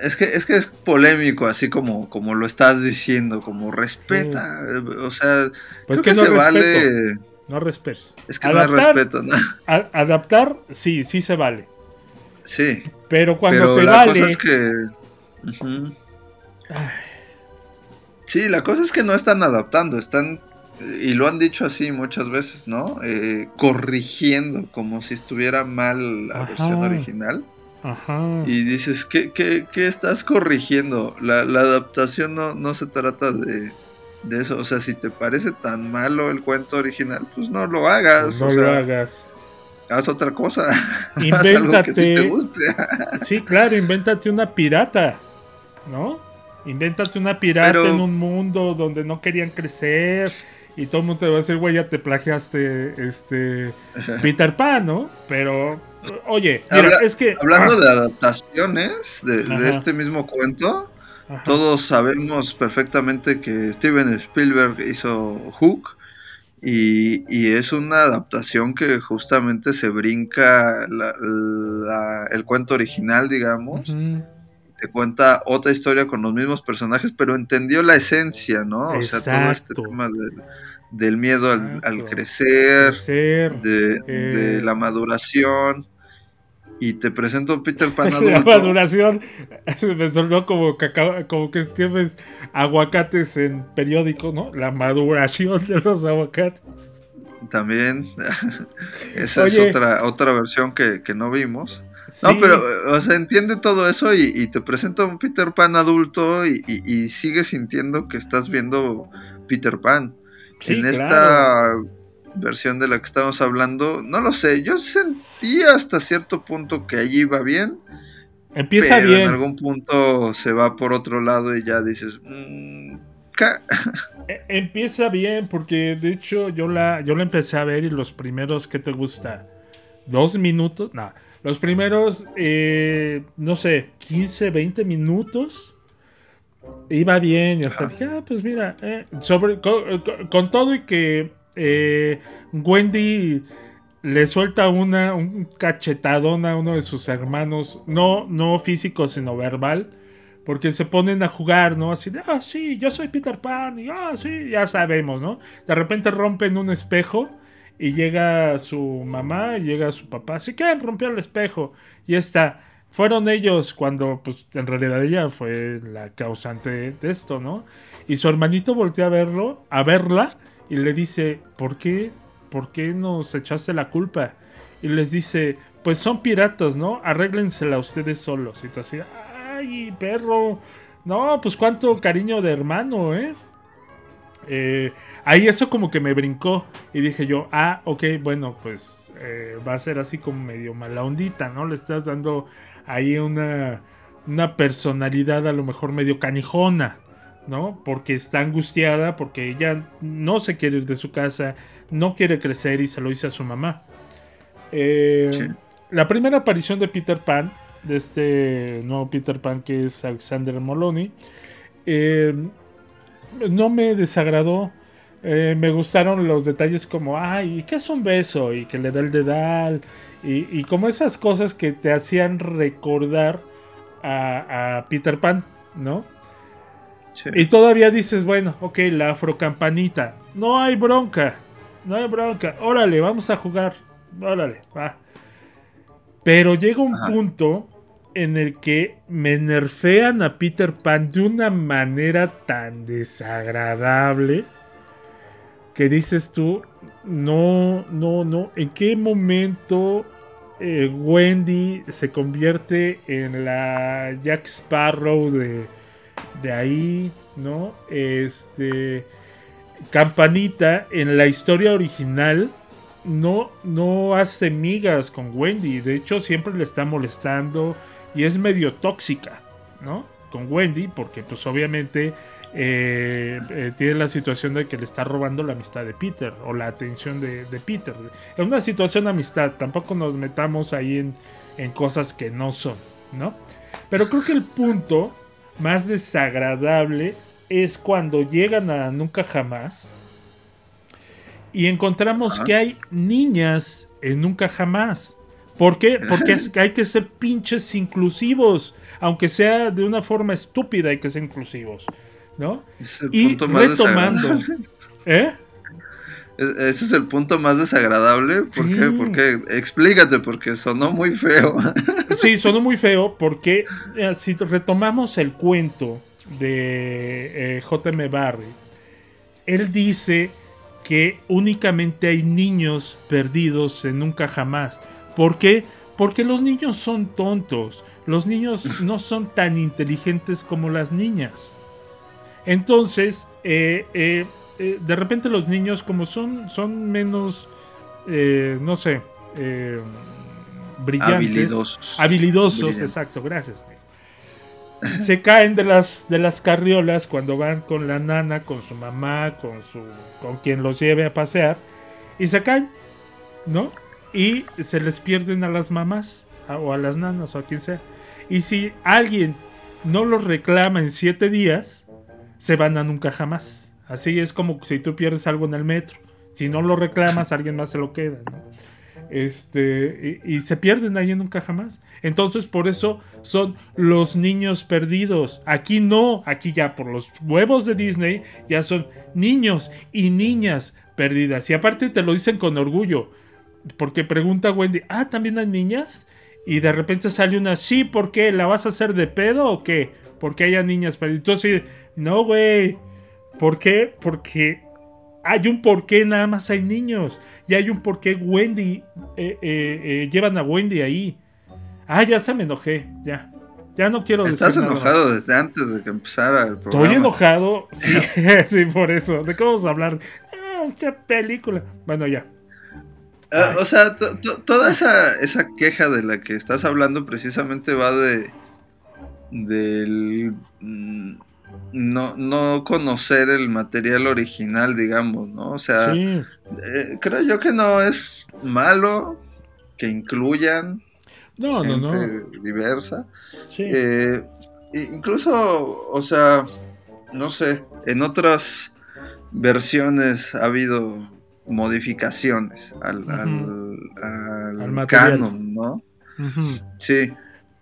es que es que es polémico, así como, como lo estás diciendo, como respeta. O sea, Pues creo que que, no se respeto. vale. No respeto. Es que no respeto, ¿no? a- adaptar, sí, sí se vale. Sí. Pero cuando Pero te la vale. cosa es que. Sí, la cosa es que no están adaptando, están. Y lo han dicho así muchas veces, ¿no? Eh, corrigiendo, como si estuviera mal la Ajá. versión original. Ajá. Y dices, ¿qué, qué, qué estás corrigiendo? La, la adaptación no, no se trata de, de eso. O sea, si te parece tan malo el cuento original, pues no lo hagas. no o lo sea, hagas. Haz otra cosa. (laughs) haz algo que sí te Invéntate. guste. (laughs) Sí, claro, invéntate una pirata, ¿no? Invéntate una pirata Pero- en un mundo donde no querían crecer y todo el mundo te va a decir, güey, ya te plagiaste este Peter Pan, ¿no? Pero, oye, mira, Habla- es que Hablando ah, de adaptaciones de, de este mismo cuento, Ajá. todos sabemos perfectamente que Steven Spielberg hizo Hook y, y es una adaptación que justamente se brinca la- la- el cuento original, digamos. Te cuenta otra historia con los mismos personajes, pero entendió la esencia, ¿no? O sea, todo este tema del, del miedo al, crecer, Crecer, de, eh. de la maduración. Y te presento a Peter Pan (laughs) la adulto. maduración me sonó como, cacao- como que tienes aguacates en periódico, ¿no? La maduración de los aguacates. También. (laughs) Esa Oye. es otra, otra versión que, que no vimos. Sí. No, pero, o sea, entiende todo eso y, y te presenta un Peter Pan adulto y, y, y sigues sintiendo que estás viendo Peter Pan. Sí, en esta claro. versión de la que estamos hablando, no lo sé, yo sentí hasta cierto punto que allí iba bien, Empieza pero bien. en algún punto se va por otro lado y ya dices, "Mm, ca-". E- Empieza bien, porque de hecho yo la, yo la empecé a ver y los primeros, ¿qué te gusta? ¿Dos minutos? No, los primeros, eh, no sé, 15, 20 minutos. Iba bien y hasta dije, ah, pues mira, eh, sobre, con, todo y que eh, Wendy le suelta una, un cachetadón a uno de sus hermanos, no, no físico, sino verbal. Porque se ponen a jugar, ¿no? Así de, ah, sí, yo soy Peter Pan, y ah, sí, ya sabemos, ¿no? De repente rompen un espejo y llega su mamá y llega su papá, así que rompió el espejo. Y está. Fueron ellos cuando, pues, en realidad ella fue la causante de esto, ¿no? Y su hermanito voltea a verlo, a verla, y le dice, ¿por qué? ¿Por qué nos echaste la culpa? Y les dice, pues son piratas, ¿no? Arréglensela ustedes solos. Y tú así, ay, perro. No, pues cuánto cariño de hermano, ¿eh? Eh, ahí eso como que me brincó y dije yo, ah, ok, bueno, pues eh, va a ser así como medio mala ondita, ¿no? Le estás dando ahí una, una personalidad a lo mejor medio canijona, ¿no? Porque está angustiada, porque ella no se quiere ir de su casa, no quiere crecer y se lo dice a su mamá. Eh, La primera aparición de Peter Pan, de este nuevo Peter Pan que es Alexander Moloney, eh, no me desagradó. Eh, me gustaron los detalles como, ay, ¿qué es un beso? Y que le da el dedal. Y, y como esas cosas que te hacían recordar a, a Peter Pan, ¿no? Y todavía dices, bueno, ok, la afrocampanita. No hay bronca. No hay bronca. Órale, vamos a jugar. Órale, va. Pero llega un punto en el que me nerfean a Peter Pan de una manera tan desagradable que dices tú, no, no, no, ¿en qué momento eh, Wendy se convierte en la Jack Sparrow de, de ahí, ¿no? Este, Campanita en la historia original no, no hace migas con Wendy. De hecho, siempre le está molestando y es medio tóxica, ¿no? Con Wendy, porque pues obviamente eh, eh, tiene la situación de que le está robando la amistad de Peter o la atención de, de Peter. Es una situación de amistad, tampoco nos metamos ahí en, en cosas que no son, ¿no? Pero creo que el punto más desagradable es cuando llegan a Nunca Jamás y encontramos que hay niñas en Nunca Jamás. ¿Por qué? Porque (laughs) hay que ser pinches inclusivos. Aunque sea de una forma estúpida, hay que ser inclusivos. ¿No? Es el Y punto más retomando. ¿Eh? Es- Ese es el punto más desagradable. ¿Por qué? Porque explícate, porque sonó muy feo. (laughs) Sí, sonó muy feo porque eh, si retomamos el cuento de eh, J.M. Barry, él dice que únicamente hay niños perdidos en Nunca Jamás. ¿Por qué? Porque los niños son tontos. Los niños no son tan inteligentes como las niñas. Entonces, eh, eh, eh, de repente los niños como son, son menos, no sé, brillantes. Habilidosos. Habilidosos, exacto, gracias. Se caen de las, de las carriolas cuando van con la nana, con su mamá, con, su, con quien los lleve a pasear. Y se caen, ¿no? Y se les pierden a las mamás, a- o a las nanas, o a quien sea. Y si alguien no los reclama en siete días, se van a nunca jamás. Así es como si tú pierdes algo en el metro. Si no lo reclamas, alguien más se lo queda, ¿no? Este, y, se pierden ahí nunca jamás. Entonces, por eso son los niños perdidos. Aquí no, aquí ya por los huevos de Disney, ya son niños y niñas perdidas. Y aparte te lo dicen con orgullo. Porque pregunta Wendy, ah, ¿también hay niñas? Y de repente sale una, sí, ¿por qué? ¿La vas a hacer de pedo o qué? Porque haya niñas perdidas. Entonces, no, güey. ¿Por qué? Porque hay un porqué, nada más hay niños. Y hay un porqué Wendy, eh, eh, eh, llevan a Wendy ahí. Ah, ya se me enojé, ya. Ya no quiero Estás decir nada enojado desde antes de que empezara el programa. Estoy enojado, (laughs) sí, (laughs) sí, por eso. ¿De qué vamos a hablar? Ah, mucha película. Bueno, ya. Ah, o sea, to- to- toda esa, esa queja de la que estás hablando precisamente va de del mm, no, no conocer el material original, digamos, ¿no? O sea, Sí. eh, creo yo que no es malo que incluyan No, no, no. gente diversa. Sí. Eh, incluso, o sea, no sé, en otras versiones ha habido modificaciones al, al, al canon, ¿no? Sí,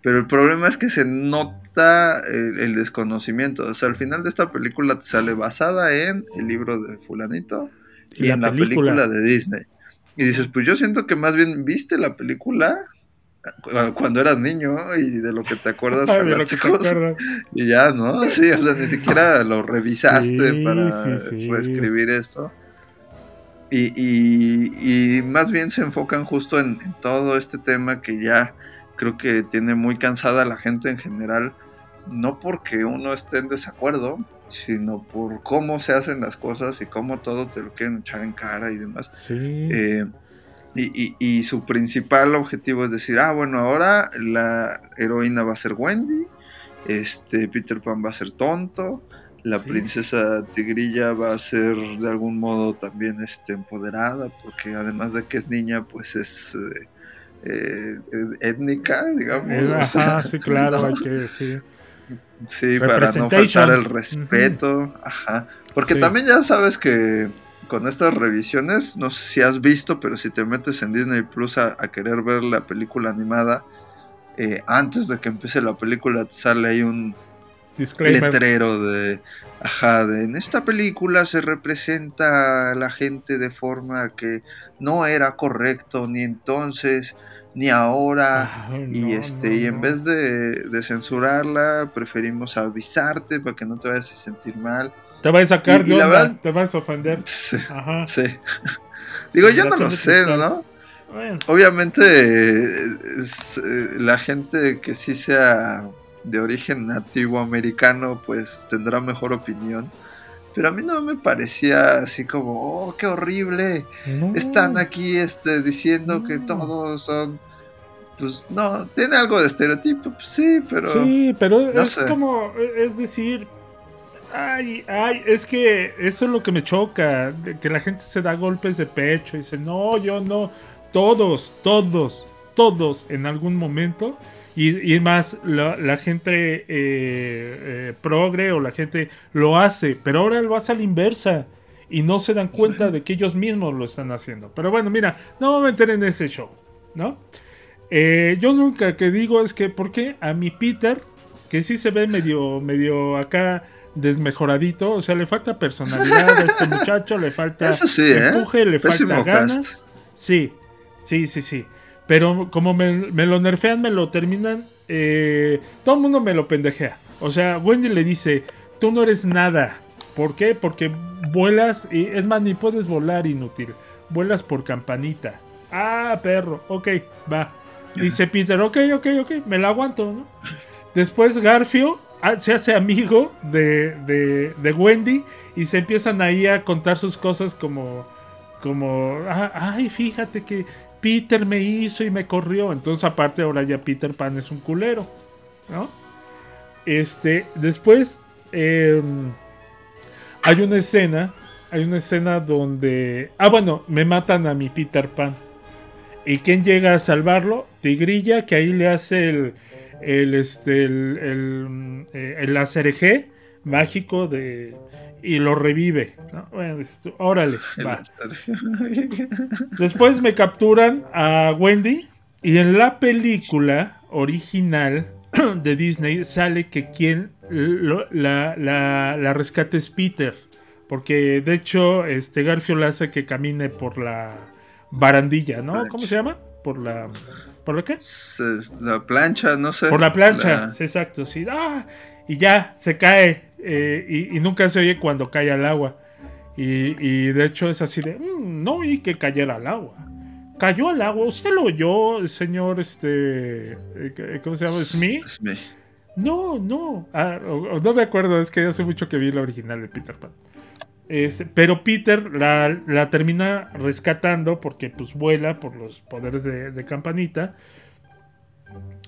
pero el problema es que se nota el, el desconocimiento. O sea, al final de esta película te sale basada en el libro de fulanito Y y, la en la película. de Disney. Y dices, pues yo siento que más bien viste la película cu- cuando eras niño y de lo que te acuerdas (laughs) Ay, de lo que te fanáticos, acuerdas. y ya, ¿no? Sí, o sea, ni (laughs) siquiera lo revisaste Sí, para sí, sí. reescribir esto. Y, y- y más bien se enfocan justo en, en todo este tema que ya creo que tiene muy cansada a la gente en general, no porque uno esté en desacuerdo, sino por cómo se hacen las cosas y cómo todo te lo quieren echar en cara y demás. Sí. Eh, y, y- y su principal objetivo es decir, ah, bueno, ahora la heroína va a ser Wendy, este Peter Pan va a ser tonto, la Sí. princesa tigrilla va a ser de algún modo también este, empoderada, porque además de que es niña, pues es eh, eh, étnica, digamos. Eh, o sea, Ajá, sí, claro, (laughs) ¿no? hay que decir. Sí, para no faltar el respeto. Ajá. Porque Sí. también ya sabes que con estas revisiones, no sé si has visto, pero si te metes en Disney Plus a, a querer ver la película animada, eh, antes de que empiece la película te sale ahí un Disclaimer. letrero de, ajá, de en esta película se representa a la gente de forma que no era correcto ni entonces ni ahora Ay, y este no, y en no. vez de, de censurarla preferimos avisarte para que no te vayas a sentir mal Te vas a sacar Y- y de la onda, verdad- te vas a ofender. sí, Ajá. sí. (laughs) digo yo no lo sé cristal. no Bueno, obviamente eh, es, la gente que sí sea de origen nativo americano pues tendrá mejor opinión pero a mí no me parecía así como oh qué horrible no. están aquí este diciendo que todos son pues no tiene algo de estereotipo pues sí pero Sí, pero no es sé. como, es decir, Ay, ay, es que eso es lo que me choca, que la gente se da golpes de pecho y dice, no, yo no, todos, todos, todos en algún momento, y, y más la, la gente eh, eh, progre o la gente lo hace, pero ahora lo hace a la inversa y no se dan cuenta de que ellos mismos lo están haciendo. Pero bueno, mira, no me voy a meter en ese show, ¿no? Eh, yo nunca que digo es que, ¿por qué a mi Peter, que sí se ve medio, medio acá desmejoradito, o sea, le falta personalidad a este muchacho, le falta ¿eh? empuje, le Pésimo falta cast. ganas. Sí, sí, sí, sí. Pero como me, me lo nerfean, me lo terminan, eh, todo el mundo me lo pendejea. O sea, Wendy le dice, tú no eres nada. ¿Por qué? Porque vuelas, y es más, ni puedes volar inútil. Vuelas por campanita. Ah, perro, ok, va. Dice Peter, ok, ok, ok, me la aguanto, ¿no? Después Garfio ah, se hace amigo de, de, Wendy y se empiezan ahí a contar sus cosas como, como, "Ah, ay, fíjate que Peter me hizo y me corrió. Entonces aparte ahora ya Peter Pan es un culero, ¿no? Este, después em, hay una escena, hay una escena donde, ah bueno, me matan a mi Peter Pan. ¿Y quién llega a salvarlo? Tigrilla, que ahí le hace el, el, este, el, el, eh, el mágico de, y lo revive. ¿no? Bueno, tú, órale, va. (laughs) Después me capturan a Wendy y en la película original (clears throat) de Disney sale que quien lo- la, la, la rescate es Peter. Porque de hecho este Garfio la hace que camine por la barandilla, ¿no? ¿Cómo se llama? Por la... ¿Por la qué? La plancha, no sé. Por la plancha, La- sí, exacto, sí. ¡Ah! Y ya, se cae. eh, y, y nunca se oye cuando cae al agua. Y, y de hecho es así de, "Mm, no oí que cayera al agua. Cayó al agua, ¿usted lo oyó, señor, este, eh, ¿cómo se llama? ¿Smith? No, no. Ah, no me acuerdo, es que hace mucho que vi la original de Peter Pan. Pero Peter la, termina rescatando porque pues vuela por los poderes de, campanita.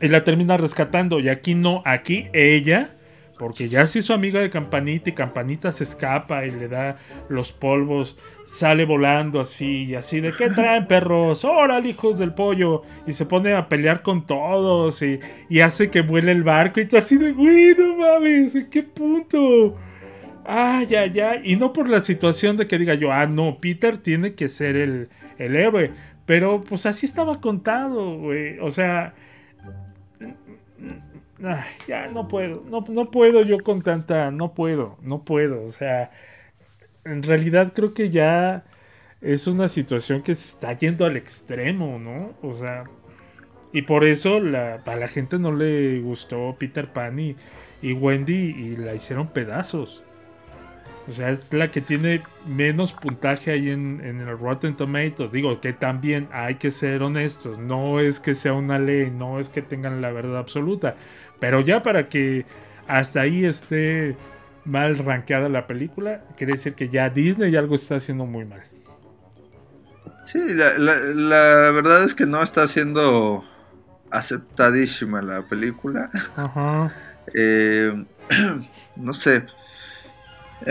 Y la termina rescatando. Y aquí no, aquí ella, porque ya se hizo amiga de Campanita y Campanita se escapa y le da los polvos, sale volando así y así de ¿qué traen perros? ¡Órale, hijos del pollo! Y se pone a pelear con todos y, y hace que vuele el barco y tú así de ¡Güey, no mames! ¿En qué punto? ¡Ay, ay, ay! Y no por la situación de que diga yo, ah, no, Peter tiene que ser el, el héroe. Pero pues así estaba contado, güey. O sea, ya no puedo, no, no puedo yo con tanta, no puedo, no puedo, o sea, en realidad creo que ya es una situación que se está yendo al extremo, ¿no? O sea, y por eso la, a la gente no le gustó Peter Pan y, y Wendy y la hicieron pedazos. O sea, es la que tiene menos puntaje ahí en, en el Rotten Tomatoes. Digo que también hay que ser honestos. No es que sea una ley, no es que tengan la verdad absoluta. Pero ya para que hasta ahí esté mal rankeada la película, quiere decir que ya Disney algo está haciendo muy mal. Sí, la, la- la verdad es que no está siendo aceptadísima la película. Ajá. Eh, (clears throat) no sé.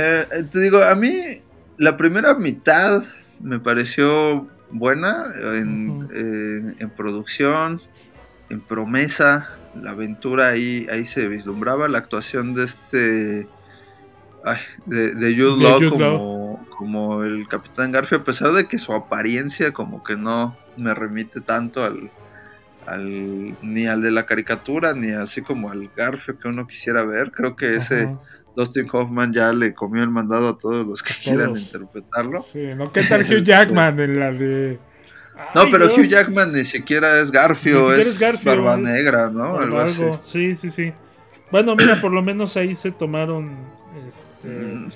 Eh, te digo, a mí la primera mitad me pareció buena en, en- en producción, en promesa. La aventura ahí, ahí se vislumbraba. La actuación de este. ay, de, de Jude De Law Jude como, como el Capitán Garfio, a pesar de que su apariencia como que no me remite tanto al, al ni al de la caricatura, ni así como al Garfio que uno quisiera ver. Creo que ese. Dustin Hoffman ya le comió el mandado a todos los que quieran interpretarlo. Sí, ¿no? ¿Qué tal Hugh Jackman en la de... No, Ay, pero Dios. Hugh Jackman ni siquiera es Garfio, siquiera es, Garfio, Barba es- Negra, ¿no? o Algo así. Sí, sí, sí. Bueno, mira, por lo menos ahí se tomaron. Este... Mm,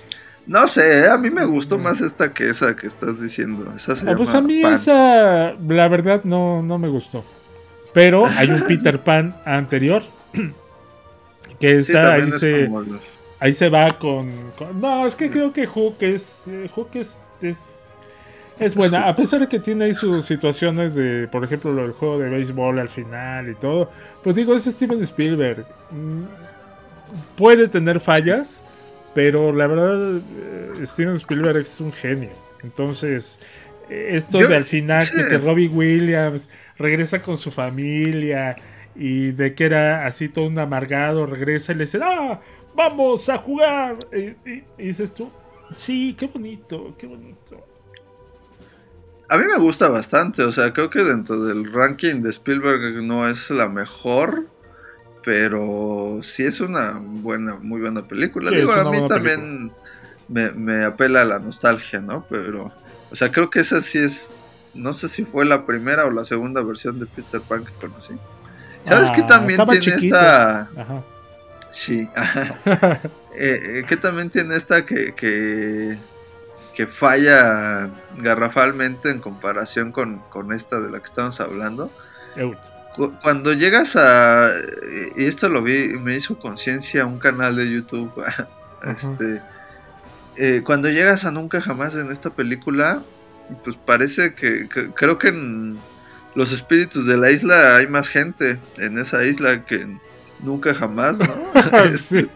No sé, ¿eh? a mí me gustó más esta que esa que estás diciendo. Esa se Ah, pues a mí Pan. esa, la verdad, no, no me gustó. Pero hay un (laughs) Peter Pan anterior. (clears throat) Que Sí, esa ahí, también es se, como ahí se va con, con- No, es que creo que Hook es. eh, Hook es. es es buena, a pesar de que tiene ahí sus situaciones de, por ejemplo, lo del juego de béisbol al final y todo, pues digo, es Steven Spielberg. Mm, Puede tener fallas, Pero la verdad, eh, Steven Spielberg es un genio. Entonces, eh, esto Yo- de al final sí. que Robbie Williams regresa con su familia y de que era así todo un amargado, regresa y le dice, ¡ah! ¡Vamos a jugar! Y, y- y dices tú, sí, qué bonito, qué bonito. A mí me gusta bastante, o sea, creo que dentro del ranking de Spielberg no es la mejor, pero sí es una buena, muy buena película. Sí, Digo, a mí también me, me apela a la nostalgia, ¿no? Pero, o sea, creo que esa sí es, no sé si fue la primera o la segunda versión de Peter Pan que conocí. ¿Sabes Ah, qué también tiene chiquito. esta... Ajá. Sí, (laughs) Eh, eh, que también tiene esta que, que, que falla garrafalmente en comparación con, con esta de la que estamos hablando. Cu- Cuando llegas a... Y esto lo vi, me hizo conciencia un canal de YouTube. (laughs) este, eh, cuando llegas a Nunca Jamás en esta película, pues parece que, que- creo que en los espíritus de la isla hay más gente en esa isla que en Nunca Jamás, ¿no? (laughs) (laughs) Este,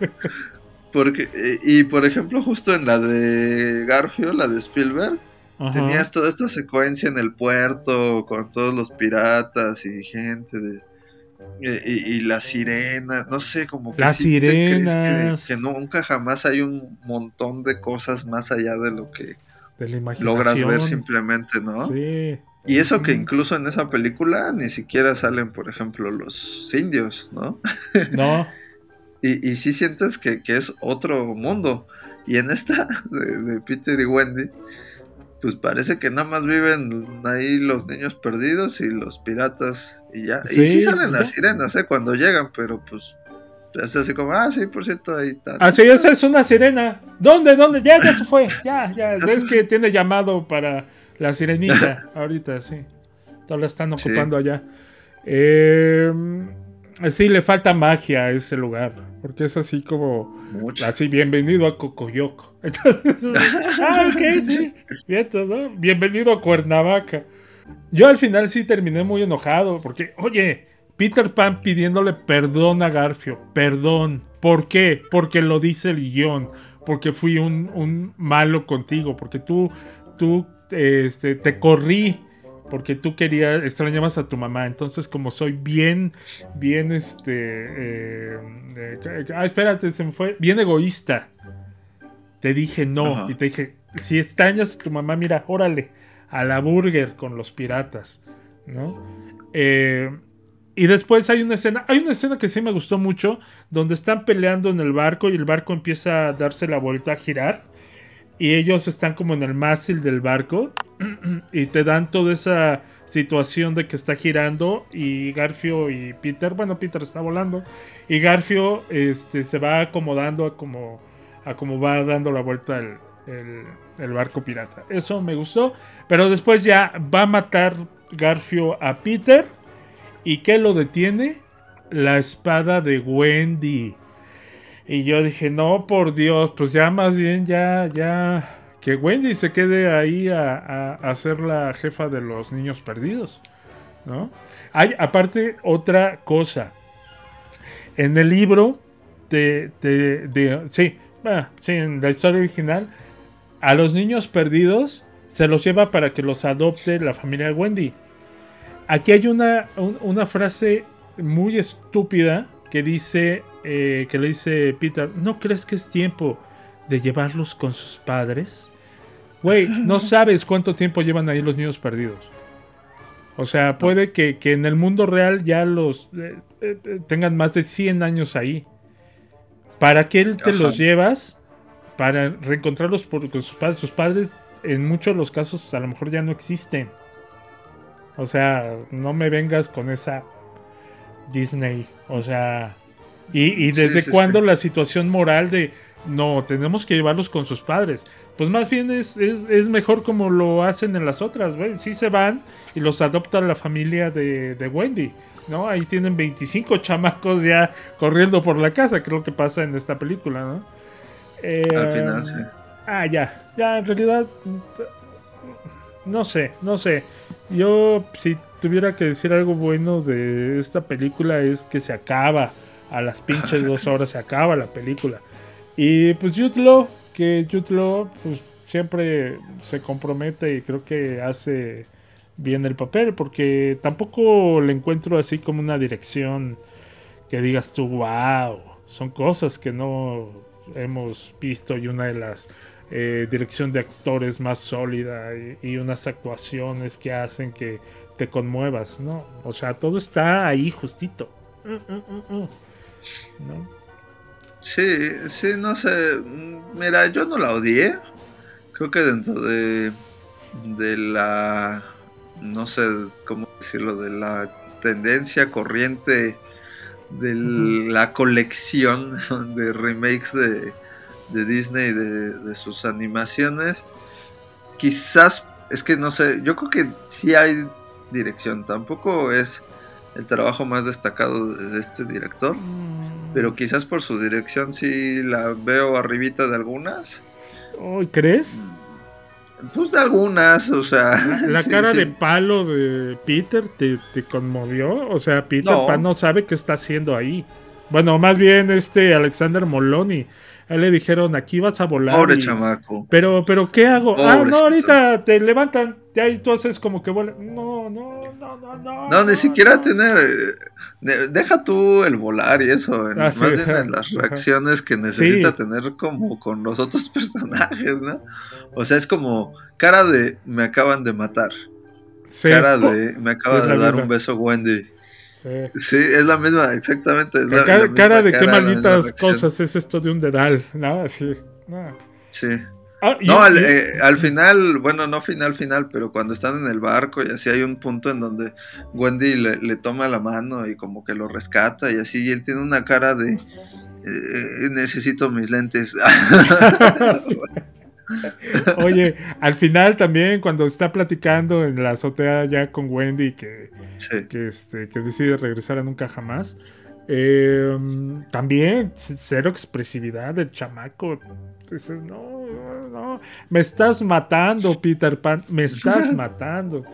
porque, y por ejemplo, justo en la de Garfio, la de Spielberg, Ajá. tenías toda esta secuencia en el puerto con todos los piratas y gente de. Y, y- las sirenas, no sé, como que Las sí que- nunca jamás hay un montón de cosas más allá de lo que De la imaginación. logras ver simplemente, ¿no? Sí. Y eso que incluso en esa película ni siquiera salen, por ejemplo, los indios, ¿no? No. (laughs) Y, y sí sientes que, que es otro mundo. Y en esta (laughs) de, de Peter y Wendy, pues parece que nada más viven ahí los niños perdidos y los piratas y ya. y Sí, sí salen ya. las sirenas, ¿eh? Cuando llegan, pero pues es así como, ah, sí, por cierto, ahí está. Así esa es una sirena. ¿Dónde? ¿Dónde? Ya, ya se fue. Ya, ya. Es que tiene llamado para la sirenita. (laughs) Ahorita, sí. Todos la están Sí. ocupando allá. Eh, sí, le falta magia a ese lugar. Porque es así como. Mucho. Así, bienvenido a Cocoyoc. (laughs) Entonces, ah, ok, sí. Bien, ¿no? Bienvenido a Cuernavaca. Yo al final sí terminé muy enojado. Porque, oye, Peter Pan pidiéndole perdón a Garfio. Perdón. ¿Por qué? Porque lo dice el guion. Porque fui un, un malo contigo. Porque tú, tú este, te corrí. Porque tú querías, extrañabas a tu mamá. Entonces, como soy bien, bien, este. eh, eh, ah, espérate, se me fue. Bien egoísta. Te dije no. Ajá. Y te dije, si extrañas a tu mamá, mira, órale. A la burger con los piratas. ¿No? Eh, y después hay una escena. Hay una escena que sí me gustó mucho. Donde están peleando en el barco. Y el barco empieza a darse la vuelta a girar. Y ellos están como en el mástil del barco. (clears throat) y te dan toda esa situación de que está girando. Y Garfio y Peter. Bueno, Peter está volando. Y Garfio este, se va acomodando a como, a como va dando la vuelta el, el- el barco pirata. Eso me gustó. Pero después ya va a matar Garfio a Peter. ¿Y qué lo detiene? La espada de Wendy. Y yo dije, no, por Dios, pues ya más bien, ya, ya, que Wendy se quede ahí a, a- ser la jefa de los niños perdidos, ¿no? Hay, aparte, otra cosa. En el libro, te- de, sí, sí, en la historia original, a los niños perdidos se los lleva para que los adopte la familia de Wendy. Aquí hay una, un- una frase muy estúpida que dice, eh, que le dice Peter, ¿no crees que es tiempo de llevarlos con sus padres? Güey, no (laughs) sabes cuánto tiempo llevan ahí los niños perdidos. O sea, puede que, que en el mundo real ya los eh, eh, tengan más de 100 años ahí. ¿Para qué te Ajá. los llevas? Para reencontrarlos por, con sus padres. Sus padres, en muchos de los casos, a lo mejor ya no existen. O sea, no me vengas con esa Disney. O sea, ¿y, y Sí, desde sí, cuándo sí. la situación moral de no, tenemos que llevarlos con sus padres? Pues más bien es, es, es mejor como lo hacen en las otras, güey. Sí se van y los adopta la familia de, de Wendy, ¿no? Ahí tienen 25 chamacos ya corriendo por la casa, creo que pasa en esta película, ¿no? Eh, Al final, sí. Ah, ya, ya, en realidad, no sé, no sé. Yo, si tuviera que decir algo bueno de esta película, es que se acaba. A las pinches dos horas se acaba la película. Y pues Jude Law, que Jude Law pues, siempre se compromete y creo que hace bien el papel, porque tampoco le encuentro así como una dirección que digas tú, wow, son cosas que no hemos visto y una de las eh, dirección de actores más sólida y, unas actuaciones que hacen que te conmuevas, ¿no? O sea, todo está ahí justito. Mm, mm, mm, ¿No? Sí, sí, no sé. Mira, yo no la odié. Creo que dentro de, de la, no sé cómo decirlo, de la tendencia corriente de la colección (laughs) de remakes de, de Disney de, de, sus animaciones. Quizás, es que no sé, yo creo que sí hay dirección, tampoco es el trabajo más destacado de, este director, mm. pero quizás por su dirección sí la veo arribita de algunas. Oh, ¿Crees? Pues de algunas, o sea. La, la (laughs) sí, cara sí. de palo de Peter te, te, conmovió. O sea, Peter no. Pan no sabe qué está haciendo ahí. Bueno, más bien este Alexander Moloney. A él le dijeron, aquí vas a volar. Pobre y... chamaco. Pero, pero, ¿qué hago? Pobre ah, no, ahorita te levantan. Ya y tú haces como que vuela. No, no, no, no, no. No, ni siquiera tener. Eh, deja tú el volar y eso. En, ah, sí, más bien en las reacciones que necesita sí. tener como con los otros (laughs) personajes, ¿no? O sea, es como cara de me acaban de matar. Sí. Cara de me acaba de dar un beso Wendy. Sí. sí. es la misma, exactamente. Es la, cara, la cara de cara, qué malditas cosas es esto de un dedal, ¿no? Así. No. Sí. Ah, no, al, eh, al, final, bueno, no final, final, pero cuando están en el barco y así hay un punto en donde Wendy le, le toma la mano y como que lo rescata y así, y él tiene una cara de eh, necesito mis lentes. (laughs) Oye, al final también cuando está platicando en la azotea ya con Wendy que, sí. que, este, que decide regresar a nunca jamás, eh, también cero expresividad del chamaco. Dices, no, no, no, me estás matando, Peter Pan, me estás (laughs) matando.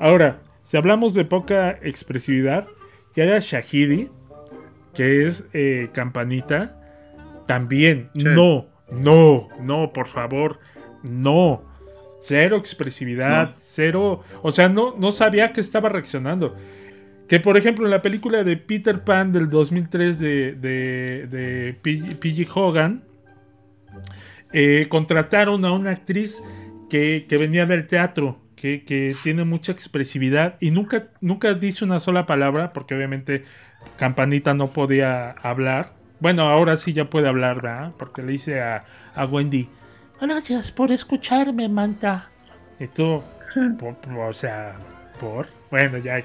Ahora, si hablamos de poca expresividad, que era Shahidi, que es eh, Campanita, también, sí. no, no, no, por favor, no. Cero expresividad, no. cero. O sea, no, no sabía que estaba reaccionando. Que por ejemplo en la película de Peter Pan del 2003 de, de, de P.G. Hogan, eh, contrataron a una actriz que, que venía del teatro, que, que, tiene mucha expresividad y nunca, nunca dice una sola palabra, porque obviamente Campanita no podía hablar. Bueno, ahora sí ya puede hablar, ¿verdad? Porque le dice a, a Wendy, gracias por escucharme, Manta. Y tú, (laughs) por, o sea, por... Bueno, ya...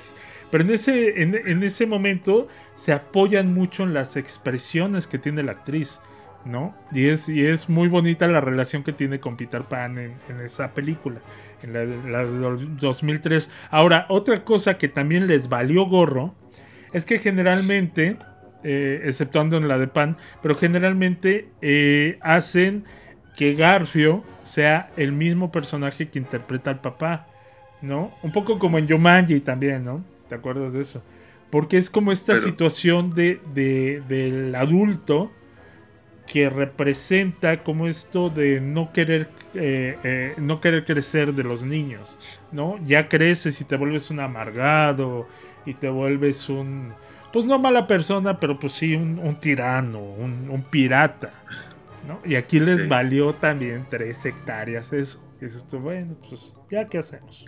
Pero en ese, en, en, ese momento se apoyan mucho en las expresiones que tiene la actriz, ¿no? Y es, y es muy bonita la relación que tiene con Peter Pan en, en esa película, en la, la de 2003. Ahora, otra cosa que también les valió gorro es que generalmente, eh, exceptuando en la de Pan, pero generalmente eh, hacen que Garfio sea el mismo personaje que interpreta al papá, ¿no? Un poco como en Yomanji también, ¿no? ¿Te acuerdas de eso? Porque es como esta Pero... situación de, de, del adulto que representa como esto de no querer eh, eh, no querer crecer de los niños, ¿no? Ya creces y te vuelves un amargado y te vuelves un pues no mala persona, pero pues sí un, un tirano, un, un, pirata, ¿no? Y aquí les sí. valió también tres hectáreas eso. Y dices tú, bueno, pues ya qué hacemos.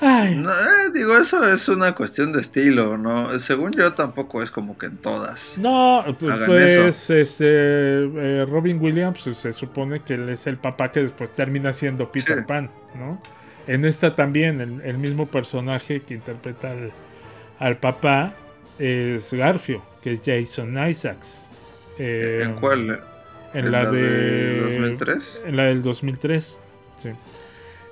No, eh, digo, eso es una cuestión de estilo, ¿no? Según yo tampoco es como que en todas. No, pues este eh, Robin Williams pues, se supone que él es el papá que después termina siendo Peter sí. Pan, ¿no? En esta también, el, el mismo personaje que interpreta al, al, papá es Garfio, que es Jason Isaacs. Eh, ¿En cuál? En, ¿En la, la, de, de 2003. En la del 2003, sí.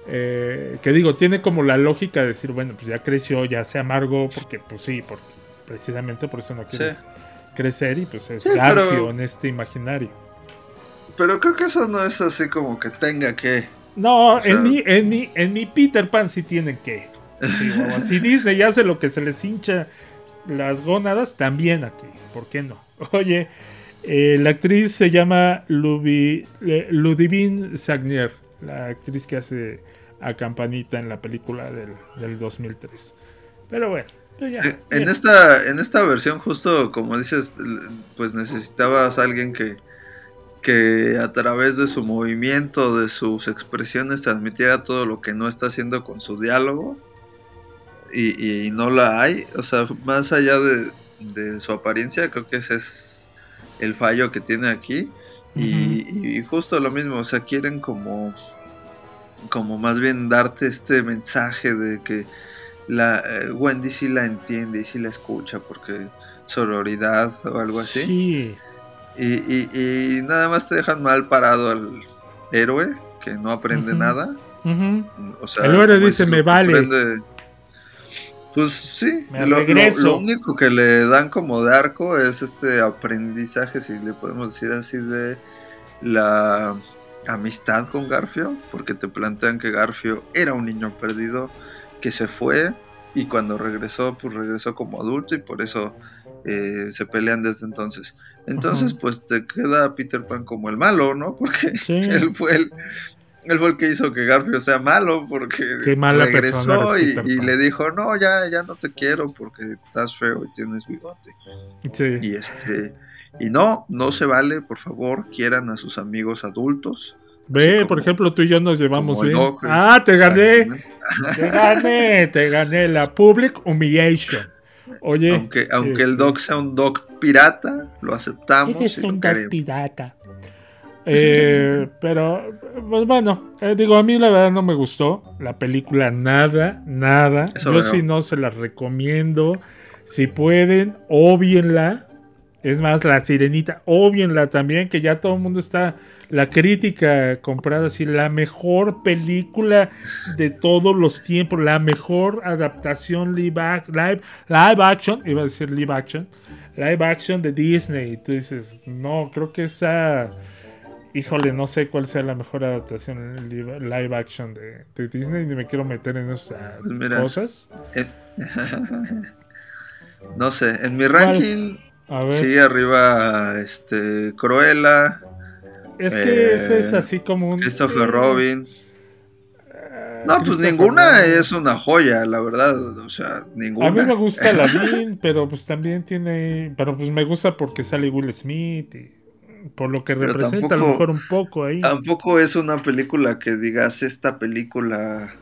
Eh, que digo, tiene como la lógica de decir, bueno, pues ya creció, ya se amargó, porque pues sí, porque precisamente por eso no quieres sí. crecer y pues es sí, Garfio pero, en este imaginario. Pero creo que eso no es así como que tenga que. No, o sea, en, mi, en, mi, en mi Peter Pan sí tienen que. Sí, (laughs) si Disney hace lo que se les hincha las gónadas, también aquí, ¿por qué no? (laughs) Oye, Eh, la actriz se llama Lubi, eh, Ludivine Sagnier, la actriz que hace a Campanita en la película del, del 2003. Pero bueno, pues ya. Eh, En esta, en esta versión, justo como dices, pues necesitabas a alguien que, que a través de su movimiento, de sus expresiones, transmitiera todo lo que no está haciendo con su diálogo. Y, y no la hay. O sea, más allá de, de su apariencia, creo que ese es el fallo que tiene aquí. Y, y justo lo mismo, o sea, quieren como, como más bien darte este mensaje de que la eh, Wendy sí la entiende y sí la escucha porque sororidad o algo así. Sí. Y, y- y nada más te dejan mal parado al héroe que no aprende nada. O sea, El héroe dice, me vale. aprende- Pues sí, Me lo, lo- regreso. lo único que le dan como de arco es este aprendizaje, si le podemos decir así, de la amistad con Garfio, porque te plantean que Garfio era un niño perdido que se fue y cuando regresó, pues regresó como adulto y por eso eh, se pelean desde entonces. Entonces, pues te queda Peter Pan como el malo, ¿no? (laughs) Porque Sí. él fue el, él fue el que hizo que Garfio sea malo, porque mala regresó y, le dijo, no, ya, ya no te quiero porque estás feo y tienes bigote. Sí. Y este, y no, no se vale, por favor, quieran a sus amigos adultos. Ve, por ejemplo, tú y yo nos llevamos bien. Doc, ah, te gané. Te gané, te gané la public humiliation. Oye, Aunque, aunque el este, Doc sea un Doc pirata, lo aceptamos y lo un queremos. pirata. Eh, (laughs) pero, pues bueno, eh, digo, a mí la verdad no me gustó la película, nada, nada. Eso Yo sí no se la recomiendo. Si pueden, obvienla. Es más, la sirenita, obvienla también, que ya todo el mundo está. La crítica comprada así, la mejor película de todos los tiempos, la mejor adaptación live, ac- live, live action, iba a decir live action, live action de Disney. Y tú dices, no, creo que esa. Híjole, no sé cuál sea la mejor adaptación live, action de, de Disney, ni me quiero meter en esas Pues mira, cosas. eh, (laughs) no sé, en mi ranking A ver. sigue arriba este Cruella. Es que eh, ese es así como un. Christopher Robin. No, pues ninguna Robin. es una joya, la verdad. O sea, ninguna. A mí me gusta (laughs) Aladdin, pero pues también tiene. Pero pues me gusta porque sale Will Smith y por lo que representa a lo tampoco- mejor un poco ahí. Tampoco es una película que digas esta película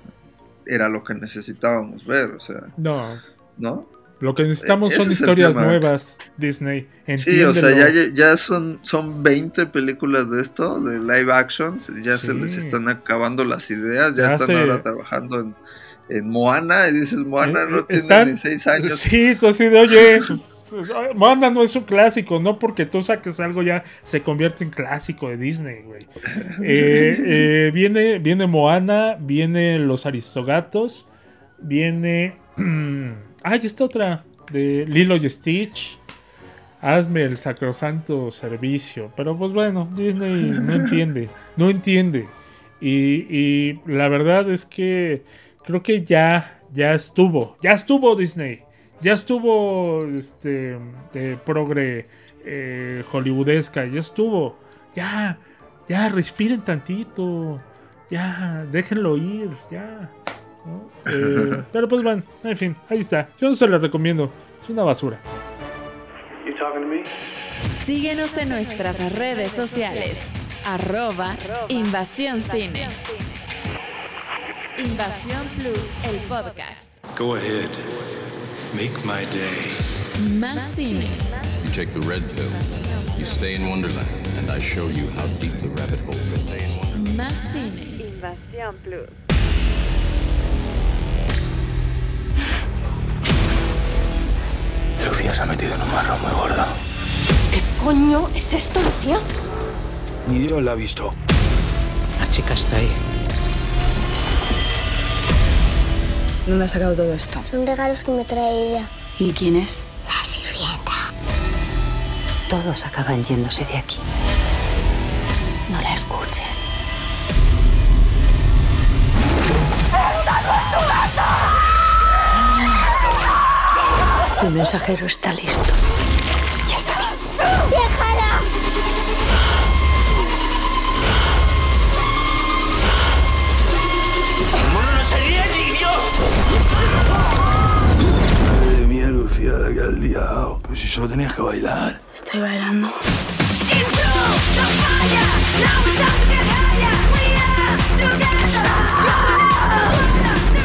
era lo que necesitábamos ver, o sea, No, ¿no? lo que necesitamos Eh, son historias nuevas, Disney. Sí, o sea, ya, Entiéndelo. ya son, son 20 películas de esto, de live actions, ya se Sí. les están acabando las ideas, ya, Ya están se- ahora trabajando en, en Moana, y dices, Moana Eh, no eh, tiene están- ni 6 años. (laughs) Sí, tú así de, oye, Moana no es un clásico, no porque tú saques algo ya se convierte en clásico de Disney, güey. (laughs) Eh, eh, viene, viene Moana, viene Los Aristogatos, viene... (clears throat) ah, y esta otra, de Lilo y Stitch. Hazme el sacrosanto servicio. Pero pues bueno, Disney no entiende, no entiende. Y, y la verdad es que creo que ya, ya estuvo, ya estuvo Disney. Ya estuvo este de progre eh, hollywoodesca, ya estuvo. Ya, ya respiren tantito. Ya, déjenlo ir, ya. ¿no? (laughs) Eh, pero pues bueno, en fin, ahí está. Yo no se lo recomiendo. Es una basura. Síguenos en nuestras redes sociales. Arroba Invasión Cine. Invasión Plus, el podcast. Go ahead. Make my day. Más cine. You take the red pill, you stay in Wonderland, and I show you how deep the rabbit hole goes. Más cine. Invasión Plus. Lucía se ha metido en un marrón muy gordo. ¿Qué coño es esto, Lucía? Ni Dios la ha visto. La chica está ahí. ¿Dónde ha sacado todo esto? Son regalos que me trae ella. ¿Y quién es? La sirvienta. Todos acaban yéndose de aquí. No la escuches. El mensajero está listo. Solo tenías que bailar. Estoy bailando.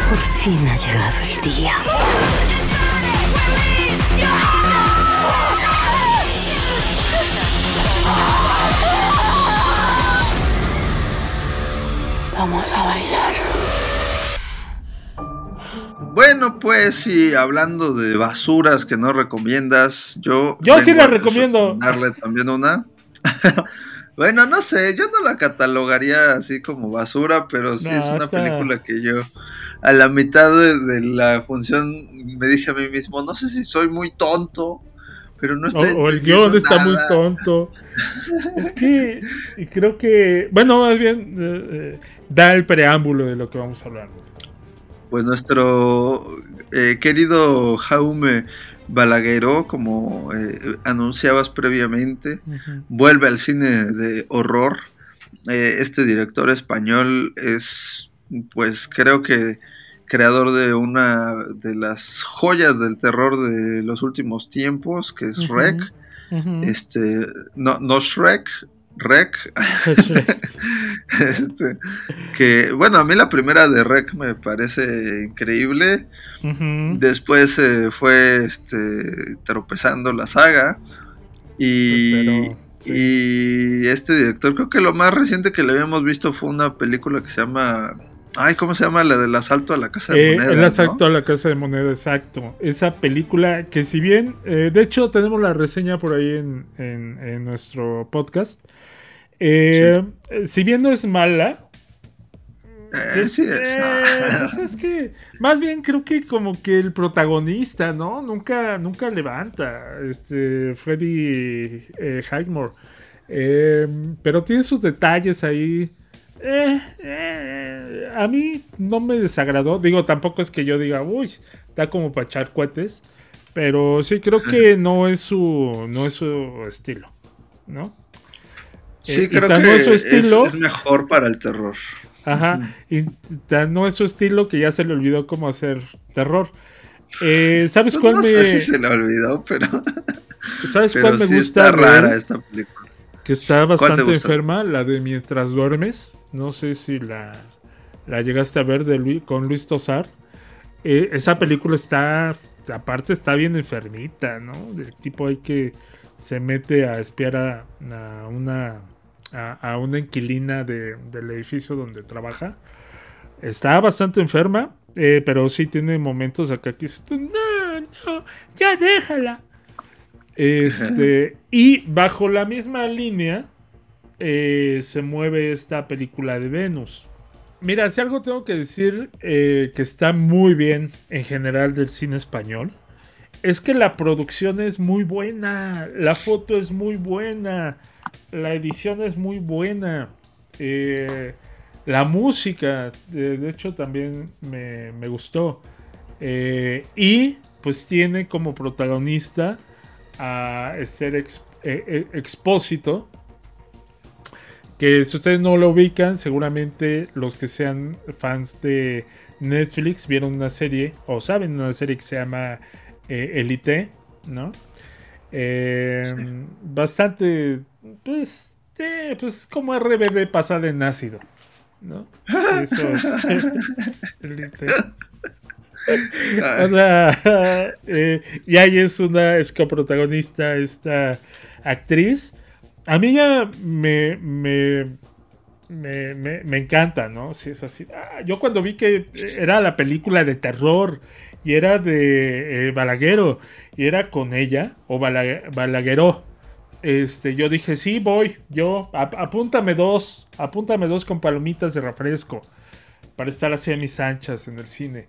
Por fin ha llegado el día. Vamos a bailar. Bueno, pues sí, hablando de basuras que no recomiendas, yo... Yo sí la recomiendo. Darle también una. (laughs) bueno, no sé, yo no la catalogaría así como basura, pero sí No, es una película que yo a la mitad de, de la función me dije a mí mismo, no sé si soy muy tonto, pero no estoy... o el guion está muy nada". tonto. (laughs) Es que y creo que, bueno, más bien eh, eh, da el preámbulo de lo que vamos a hablar. Pues nuestro eh, querido Jaume Balagueró, como eh, anunciabas previamente, vuelve al cine de horror. Eh, este director español es, pues creo que creador de una de las joyas del terror de los últimos tiempos, que es ujú. Este, no, no Shrek, Rec. (laughs) Este, que bueno, a mí la primera de Rec me parece increíble. Después eh, fue este, tropezando la saga. Y, y este director, creo que lo más reciente que le habíamos visto fue una película que se llama. Ay, ¿cómo se llama? La del asalto a la casa de Eh, moneda. el ¿no? asalto a la casa de moneda, exacto. Esa película que si bien, eh, de hecho tenemos la reseña por ahí en, en- en nuestro podcast. Eh, Si bien no es mala, Eh, sí es. pues es que más bien creo que como que el protagonista, ¿no? Nunca, nunca levanta. Este Freddy Highmore. Pero tiene sus detalles ahí. Eh, eh, a mí no me desagradó. Digo, tampoco es que yo diga, uy, está como para echar cohetes. Pero sí creo que no es su, no es su estilo, ¿no? Sí, Eh, creo que no es su es, estilo. es mejor para el terror. Ajá. Y tan no es su estilo que ya se le olvidó cómo hacer terror. Eh, ¿Sabes Pues cuál no me. sé si se le olvidó, pero. (laughs) ¿Sabes pero cuál me sí gusta? Está rara esta película. Que está ¿Cuál te bastante enferma, la de Mientras duermes. No sé si la, la llegaste a ver de Luis- con Luis Tosar. Eh, esa película está, aparte está bien enfermita, ¿no? Del tipo ahí que se mete a espiar a, a una, a, a una inquilina de- del edificio donde trabaja. Está bastante enferma, eh, pero sí tiene momentos acá que dices, tú, no, no, ya déjala. (laughs) Este, y bajo la misma línea eh, se mueve esta película de Venus. Mira, si algo tengo que decir eh, que está muy bien en general del cine español, es que la producción es muy buena, la foto es muy buena, la edición es muy buena, eh, la música, de, hecho, también me, me gustó. Y pues tiene como protagonista a Esther Ex- Expósito. Que si ustedes no lo ubican, seguramente los que sean fans de Netflix vieron una serie o saben una serie que se llama eh, Elite, ¿no? Eh, Bastante, pues, eh, pues es como RBD pasada en ácido, ¿no? (laughs) Eso es (laughs) Elite. O sea, (laughs) eh, y ahí es una es coprotagonista esta actriz. A mí ya me, me, me, me- encanta, ¿no? Si es así. Ah, yo cuando vi que era la película de terror y era de eh, Balaguero y era con ella, o Bala- Balagueró, este, yo dije, sí, voy, yo, ap- apúntame dos, apúntame dos con palomitas de refresco para estar así a mis anchas en el cine.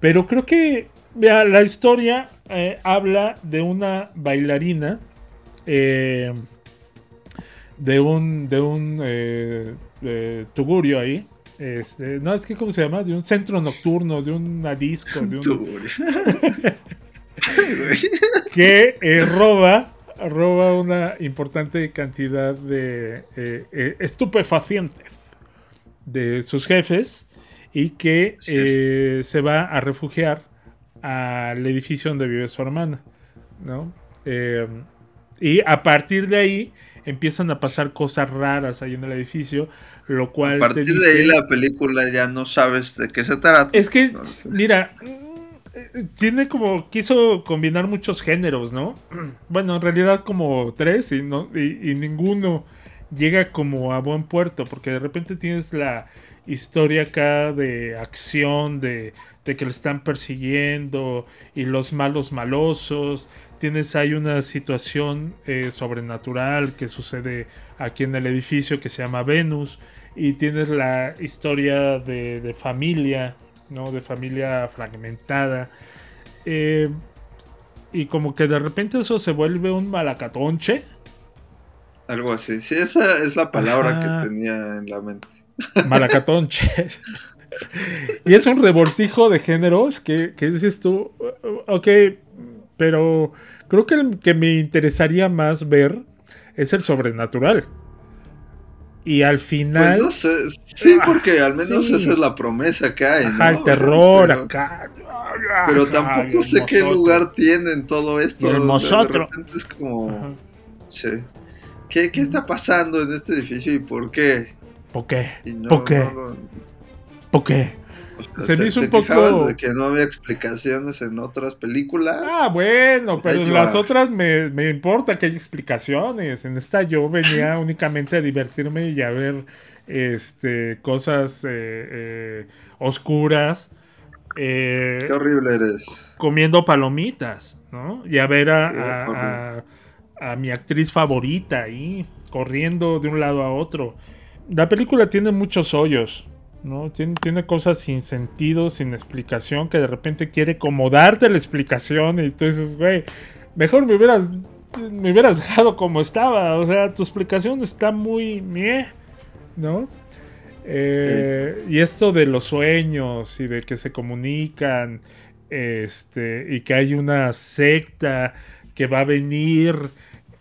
Pero creo que vea, la historia eh, habla de una bailarina, eh, de un, de un eh, eh, tugurio ahí. Este, no, es que, ¿cómo se llama? De un centro nocturno, de una disco, de un, (laughs) que eh, roba, roba una importante cantidad de eh, eh, estupefacientes de sus jefes y que se va a refugiar al edificio donde vive su hermana, ¿no? Y a partir de ahí empiezan a pasar cosas raras ahí en el edificio, lo cual... A partir de ahí la película ya no sabes de qué se trata. Es que, mira, tiene como, quiso combinar muchos géneros, ¿no? (clears throat) Bueno, en realidad como tres y, no, y, ninguno llega como a buen puerto, porque de repente tienes la historia acá de acción, de, de que le están persiguiendo y los malos malosos. Tienes ahí una situación eh, sobrenatural que sucede aquí en el edificio que se llama Venus. Y tienes la historia de, de familia, ¿no? De familia fragmentada. Eh, y como que de repente eso se vuelve un malacatonche. Algo así. Sí, esa es la palabra que tenía en la mente. (laughs) Malacatonche. y es un revoltijo de géneros que, que dices tú, ok, pero creo que el que me interesaría más ver es el sobrenatural. Y al final. Pues no sé, sí, porque al menos esa es la promesa que hay. ¿no? el terror acá. Pero tampoco sé qué lugar tiene en todo esto. el nosotros. es como. Sí. ¿Qué, ¿Qué, está pasando en este edificio y por qué? ¿Por qué? ¿Por qué? ¿Por qué? Se me hizo un poco. de que no había explicaciones en otras películas? Ah, bueno, pero en las otras me, me, importa que haya explicaciones. En esta yo venía (laughs) únicamente a divertirme y a ver este, cosas eh, eh, oscuras. Eh, Qué horrible eres. Comiendo palomitas, ¿no? Y a ver a, a, a mi actriz favorita ahí, corriendo de un lado a otro. La película tiene muchos hoyos. ¿No? Tiene, tiene, cosas sin sentido, sin explicación, que de repente quiere como darte la explicación y tú dices, güey, mejor me hubieras, me hubieras dejado como estaba, o sea, tu explicación está muy mie, ¿no? Eh, y esto de los sueños y de que se comunican, este, y que hay una secta que va a venir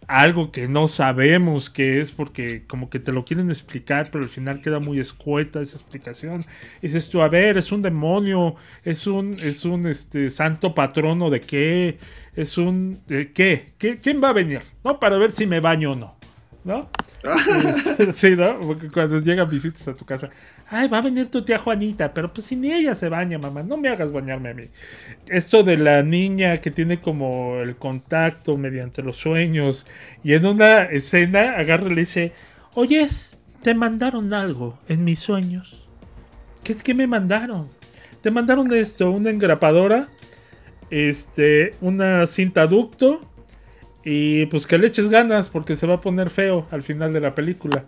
algo que no sabemos qué es porque como que te lo quieren explicar, pero al final queda muy escueta esa explicación. Y dices tú, a ver, es un demonio, es un, es un este, santo patrono de qué, es un... ¿de qué? ¿Qué? ¿Quién va a venir? ¿No? Para ver si me baño o no. ¿No? (laughs) (laughs) sí, ¿no? Porque cuando llegan visitas a tu casa, ay, va a venir tu tía Juanita, pero pues si ni ella se baña, mamá, no me hagas bañarme a mí. Esto de la niña que tiene como el contacto mediante los sueños y en una escena agarra y le dice, oyes, te mandaron algo en mis sueños. ¿Qué es que me mandaron? Te mandaron esto, una engrapadora, este, una cinta ducto y pues que le eches ganas porque se va a poner feo al final de la película.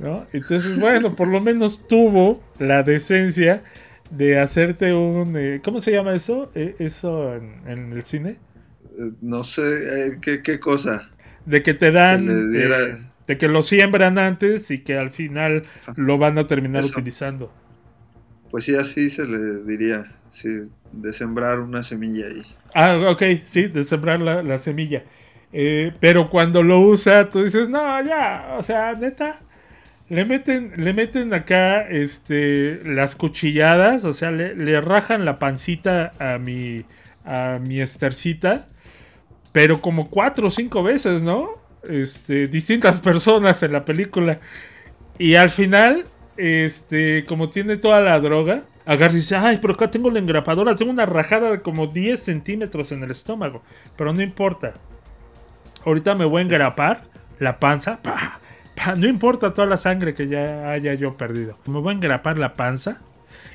¿No? Entonces, bueno, por lo menos tuvo la decencia de hacerte un... Eh, ¿Cómo se llama eso? Eh, ¿Eso en, el cine? Eh, no sé, ¿qué, cosa? De que te dan... de que lo siembran antes y que al final lo van a terminar utilizando. Pues sí, así se le diría, sí, de sembrar una semilla ahí. Ah, ok, sí, de sembrar la, la semilla. pero cuando lo usa, tú dices, no, ya, o sea, neta, le meten, le meten acá este, las cuchilladas, o sea, le, rajan la pancita a mi, a mi estercita, pero como cuatro o cinco veces, ¿no? Este, distintas (laughs) personas en la película. Y al final, este, como tiene toda la droga, agarra y dice, ay, pero acá tengo la engrapadora, tengo una rajada de como 10 centímetros en el estómago, pero no importa. Ahorita me voy a engrapar la panza, ¡pah! (laughs) no importa toda la sangre que ya haya yo perdido. Me voy a engrapar la panza.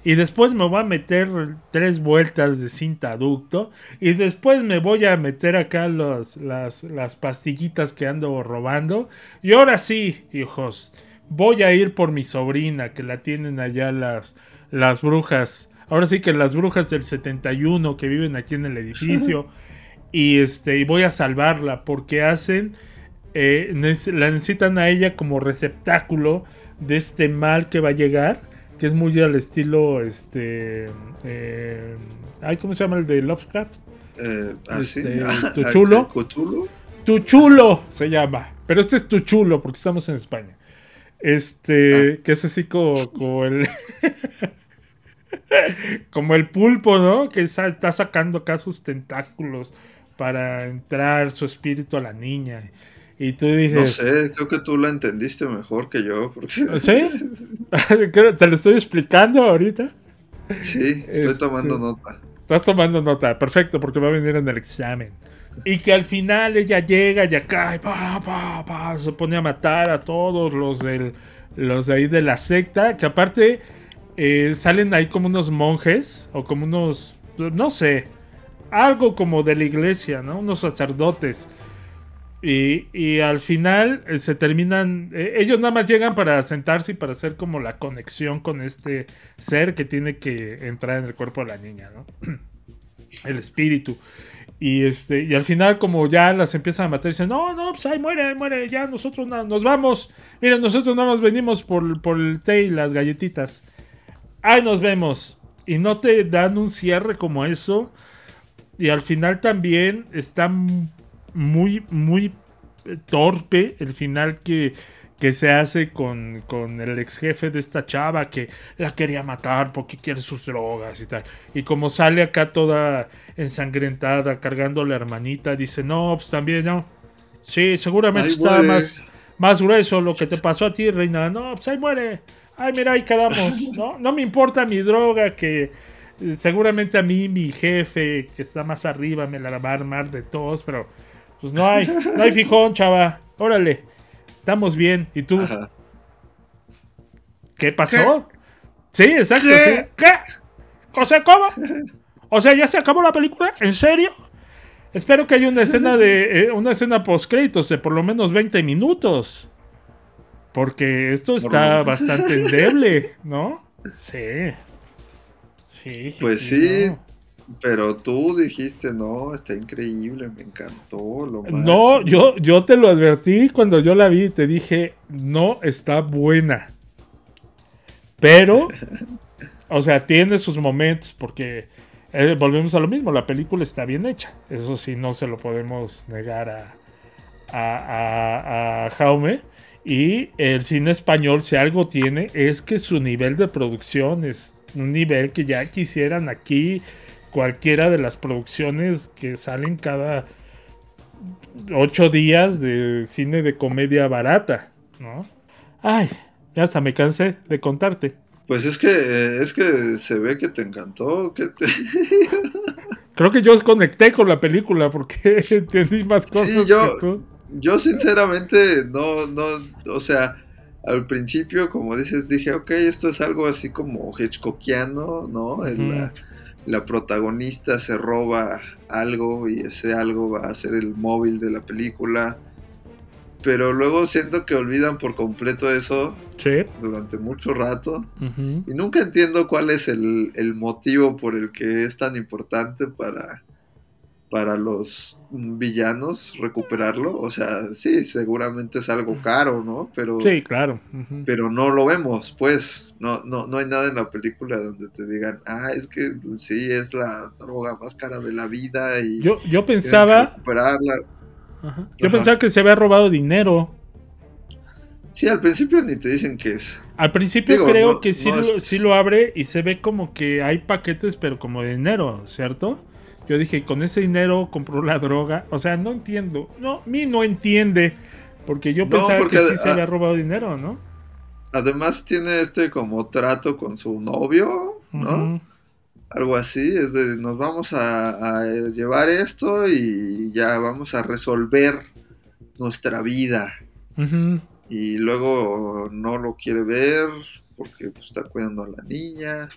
Y después me voy a meter tres vueltas de cinta ducto. Y después me voy a meter acá las, las pastillitas que ando robando. Y ahora sí, hijos, voy a ir por mi sobrina que la tienen allá las, las brujas. Ahora sí que las brujas del 71 que viven aquí en el edificio. (laughs) y este, y voy a salvarla porque hacen eh, la necesitan a ella como receptáculo de este mal que va a llegar, que es muy al estilo, este, eh, ¿cómo se llama el de Lovecraft? Eh, ah, este, (laughs) tu chulo. Tu chulo se llama, pero este es tu chulo porque estamos en España. Este, ah. que es así como, el (laughs) como el pulpo, ¿no? Que está sacando acá sus tentáculos para entrar su espíritu a la niña. Y tú No dices, sé, creo que tú la entendiste mejor que yo. Porque... ¿sí? (laughs) Creo- ¿Te lo estoy explicando ahorita? Sí, estoy Este, tomando nota. Estás tomando nota, perfecto, porque va a venir en el examen. Y que al final ella llega y acá y pa, pa, pa, se pone a matar a todos los del, los de ahí de la secta. Que aparte eh, salen ahí como unos monjes o como unos, no sé, algo como de la iglesia, ¿no? Unos sacerdotes. Y, al final eh, se terminan, eh, ellos nada más llegan para sentarse y para hacer como la conexión con este ser que tiene que entrar en el cuerpo de la niña, ¿no? (clears throat) el espíritu. Y este, y al final, como ya las empiezan a matar, dicen, no, no, pues ahí muere, ahí muere, ya nosotros na- nos vamos. Miren, nosotros nada más venimos por, por el té y las galletitas. Ahí nos vemos. Y no te dan un cierre como eso. Y al final también está m- muy, muy eh, torpe el final que, que se hace con, con el ex jefe de esta chava que la quería matar porque quiere sus drogas y tal. Y como sale acá toda ensangrentada cargando a la hermanita, dice, no, pues también no. Sí, seguramente Ahí está muere. más, más grueso lo que te pasó a ti, reina. No, pues ahí muere. Ay, mira, ahí quedamos. (laughs) No, no me importa mi droga que eh, seguramente a mí mi jefe que está más arriba me la va a armar de todos, pero pues no hay, no hay fijón, chava. Órale, estamos bien. ¿Y tú? ¿Qué pasó? Sí, exacto. ¿Qué? sí. ¿Qué? O sea, ¿cómo? O sea, ¿ya se acabó la película? ¿En serio? Espero que haya una escena de eh, una escena post créditos de por lo menos 20 minutos. Porque esto está bastante endeble, ¿no? Sí. Sí, sí, Pues sí, no. Pero tú dijiste, no, está increíble, me encantó. Lo No, máximo". yo, yo te lo advertí cuando yo la vi. Te dije, no está buena. Pero, o sea, tiene sus momentos porque eh, volvemos a lo mismo. La película está bien hecha. Eso sí, no se lo podemos negar a, a, a- a Jaume. Y el cine español, si algo tiene, es que su nivel de producción es un nivel que ya quisieran aquí cualquiera de las producciones que salen cada ocho días de cine de comedia barata, ¿no? Ay, ya hasta me cansé de contarte. Pues es que, eh, es que se ve que te encantó, que te... (laughs) Creo que yo conecté con la película porque (laughs) entendí más cosas Sí, yo, que tú. yo sinceramente no, no, o sea, al principio, como dices, dije, ok, esto es algo así como Hitchcockiano, ¿no? Ujú. la, la protagonista se roba algo y ese algo va a ser el móvil de la película. Pero luego siento que olvidan por completo eso Sí. durante mucho rato. Y nunca entiendo cuál es el, el motivo por el que es tan importante para, para los villanos recuperarlo. O sea, sí, seguramente es algo caro, ¿no? Pero, Sí, claro. Pero no lo vemos, pues. No, no, no hay nada en la película donde te digan, ah, es que sí, es la droga más cara de la vida y Yo, yo pensaba, recuperarla. Ajá. yo Ajá. pensaba que se había robado dinero. Sí, al principio ni te dicen qué es. Al principio Digo, creo no- que sí, no lo, sí lo abre y se ve como que hay paquetes, pero como de dinero, ¿cierto? Yo dije, con ese dinero compró la droga. O sea, no entiendo. No, mi no entiende. Porque yo No, pensaba porque, que sí se había robado dinero, ¿no? Además tiene este como trato con su novio, ¿no? Algo así, es de nos vamos a, a llevar esto y ya vamos a resolver nuestra vida. Y luego no lo quiere ver porque pues, está cuidando a la niña.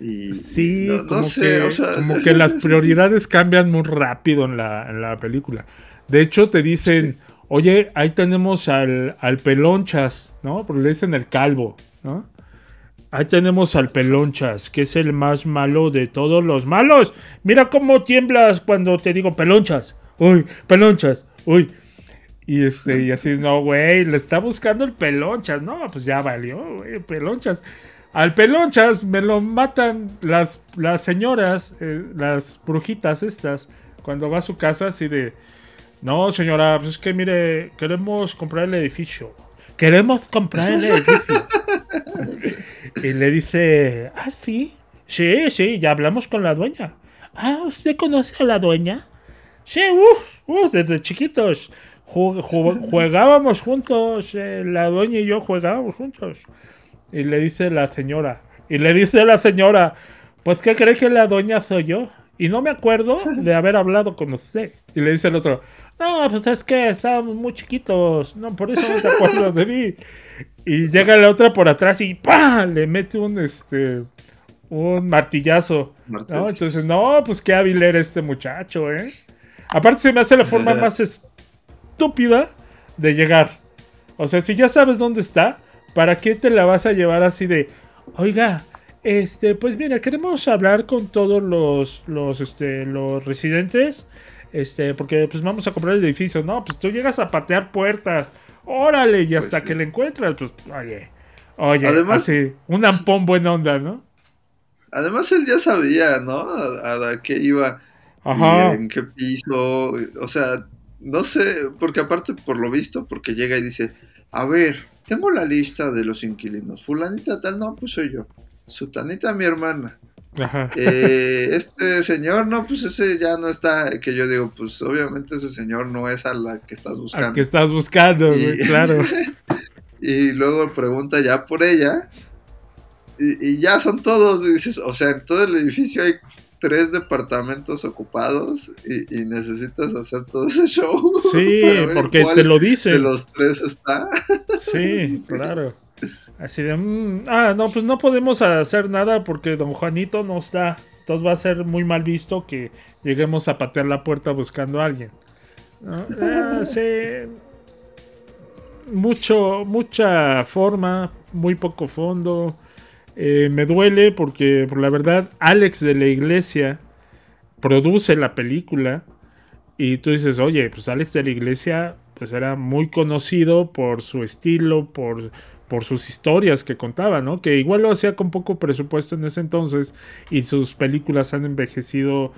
Y, Sí, no- no como, sé, que, o sea, como (laughs) que las prioridades cambian muy rápido en la, en la película. De hecho, te dicen, oye, ahí tenemos al, al pelonchas, ¿no? Porque le dicen el calvo, ¿no? Ahí tenemos al pelonchas, que es el más malo de todos los malos. Mira cómo tiemblas cuando te digo pelonchas. Uy, pelonchas, uy. Y este, y así, no, güey, le está buscando el pelonchas. No, pues ya valió, güey, pelonchas. Al pelonchas me lo matan las, las señoras, eh, las brujitas estas, cuando va a su casa así de, no señora, pues es que mire, queremos comprar el edificio. Queremos comprar el edificio. (laughs) y le dice, ah, sí, sí, sí, ya hablamos con la dueña. Ah, ¿usted conoce a la dueña? Sí, uff, uf, desde chiquitos. jugábamos juntos, eh, la doña y yo jugábamos juntos. Y le dice la señora, y le dice la señora, pues ¿qué cree que la doña soy yo? Y no me acuerdo de haber hablado con usted. Y le dice el otro, no, pues es que estábamos muy chiquitos, no, por eso no te acuerdas de mí. Y llega la otra por atrás y ¡pah! le mete un este un martillazo. Entonces, no, pues qué hábil era este muchacho, ¿eh? Aparte se me hace la forma (laughs) más estúpida de llegar. O sea, si ya sabes dónde está, ¿para qué te la vas a llevar así de, oiga, este, pues mira, queremos hablar con todos los, los, este, los residentes, este, porque pues vamos a comprar el edificio. No, pues tú llegas a patear puertas, órale, y hasta pues que le encuentras, pues, oye, oye, además, así, un ampón buena onda, ¿no? Además él ya sabía, ¿no? a qué iba en qué piso, o sea, no sé, porque aparte por lo visto, porque llega y dice, a ver, tengo la lista de los inquilinos, fulanita tal, no, pues soy yo, sutanita mi hermana. Eh, este señor, no, pues ese ya no está, que yo digo, pues obviamente ese señor no es a la que estás buscando. que estás buscando, claro. (laughs) y luego pregunta ya por ella, y, y, ya son todos, y dices, o sea, en todo el edificio hay tres departamentos ocupados y, necesitas hacer todo ese show. Sí, (laughs) porque te lo dicen. De los tres está. (laughs) Sí, claro. Así de, mm, ah, no, pues no podemos hacer nada porque don Juanito no está. Entonces va a ser muy mal visto que lleguemos a patear la puerta buscando a alguien. Ah, sí. Mucho, mucha forma, muy poco fondo. Eh, me duele porque, por la verdad, Alex de la Iglesia produce la película. Y tú dices, oye, pues Alex de la Iglesia pues era muy conocido por su estilo, por, por sus historias que contaba, ¿no? Que igual lo hacía con poco presupuesto en ese entonces y sus películas han envejecido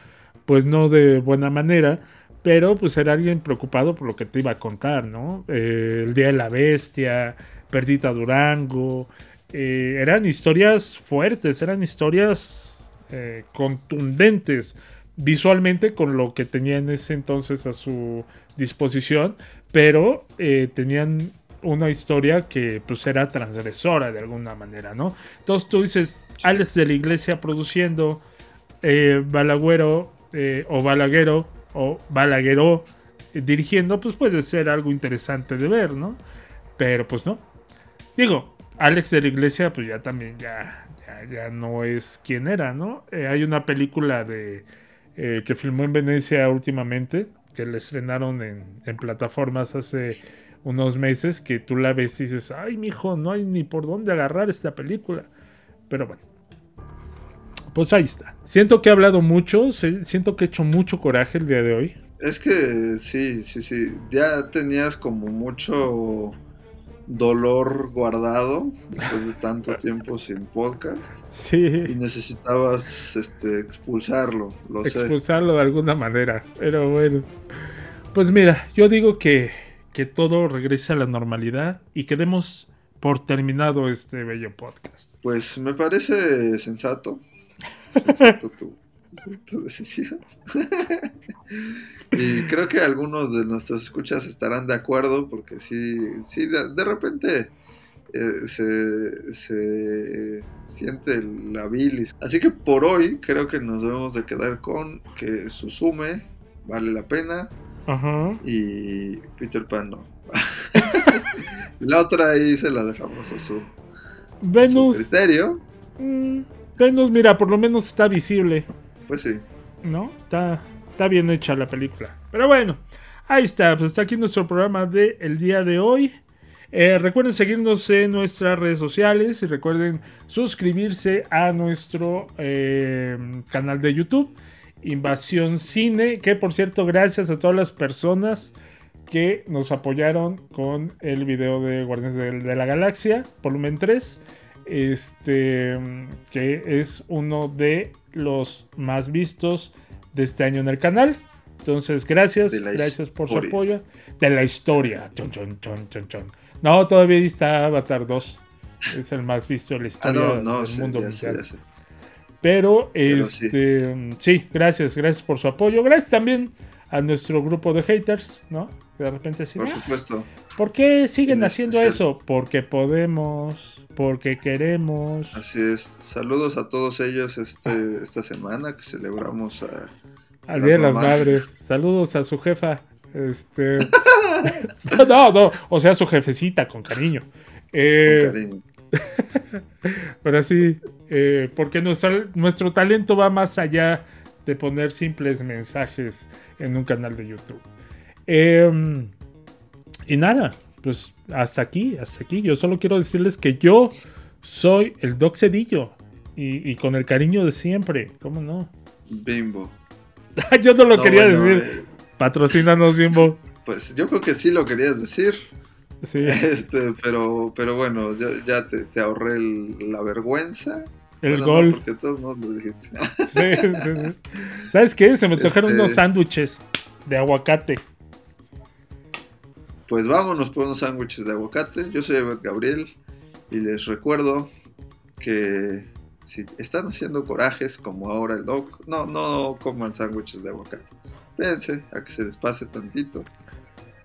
pues no de buena manera, pero pues era alguien preocupado por lo que te iba a contar, ¿no? Eh, el Día de la Bestia, Perdita Durango, eh, eran historias fuertes, eran historias eh, contundentes visualmente con lo que tenía en ese entonces a su disposición, pero eh, tenían una historia que pues era transgresora de alguna manera, ¿no? Entonces tú dices, Alex de la Iglesia produciendo, Balagüero o Balaguero o Balaguero dirigiendo, pues puede ser algo interesante de ver, ¿no? Pero pues no. Digo, Alex de la Iglesia, pues ya también ya, ya, no es quien era, ¿no? Eh, hay una película de eh, que filmó en Venecia últimamente, que le estrenaron en, en, plataformas hace unos meses, que tú la ves y dices, ay, mijo, no hay ni por dónde agarrar esta película. Pero bueno. Pues ahí está. Siento que he hablado mucho, siento que he hecho mucho coraje el día de hoy. Es que sí, sí, sí. Ya tenías como mucho dolor guardado después de tanto tiempo sin podcast. Sí. Y necesitabas este, expulsarlo, lo expulsarlo de alguna manera. Pero bueno. Pues mira, yo digo que, que todo regrese a la normalidad y que demos por terminado este bello podcast. Pues me parece sensato. Sensato (laughs) tú tu (laughs) decisión. y creo que algunos de nuestros escuchas estarán de acuerdo porque sí, sí de, repente eh, se, se, siente la bilis. Así que por hoy creo que nos debemos de quedar con que Susume vale la pena y Peter Pan no. (laughs) la otra ahí se la dejamos a su, Venus, criterio. Mm, Venus, mira, por lo menos está visible. Pues sí. ¿No? Está, está bien hecha la película. Pero bueno, ahí está. Pues está aquí nuestro programa del el día de hoy. Eh, recuerden seguirnos en nuestras redes sociales y recuerden suscribirse a nuestro eh, canal de YouTube, Invasión Cine, que por cierto, gracias a todas las personas que nos apoyaron con el video de Guardianes de, la Galaxia, volumen 3 este, que es uno de los más vistos de este año en el canal. Entonces, gracias, gracias por su apoyo. De la historia. Chon, chon, chon, no, todavía está Avatar 2. Es el más visto de la ah, historia del mundo mundial. Pero, este, sí. gracias, gracias por su apoyo. Gracias también a nuestro grupo de haters, ¿no? Que de repente sí. Por supuesto. ¿Por qué siguen En haciendo especial. eso? Porque podemos, porque queremos. Así es. Saludos a todos ellos este, esta semana que celebramos a. Al día de las madres. Saludos a su jefa. Este. (laughs) no, no, o sea, su jefecita, con cariño. Eh, Con cariño. (laughs) Pero sí, eh, porque nuestro, nuestro talento va más allá de poner simples mensajes en un canal de YouTube. Eh, y nada, pues hasta aquí, hasta aquí. Yo solo quiero decirles que yo soy el Doc Cedillo. Y, y con el cariño de siempre, ¿cómo no? Bimbo. (laughs) yo no lo No, quería bueno, decir. eh. Patrocínanos, Bimbo. (laughs) Pues yo creo que sí lo querías decir. Sí. (laughs) Este, pero, pero bueno, yo ya te, te ahorré el- la vergüenza. El Bueno, gol. No, porque todos no lo dijiste. Sí, sí, sí. ¿Sabes qué? Se me tocaron Este- unos sándwiches de aguacate. Pues vámonos por unos sándwiches de aguacate. Yo soy Gabriel y les recuerdo que si están haciendo corajes como ahora el doc, no, no coman sándwiches de aguacate. Espérense a que se les pase tantito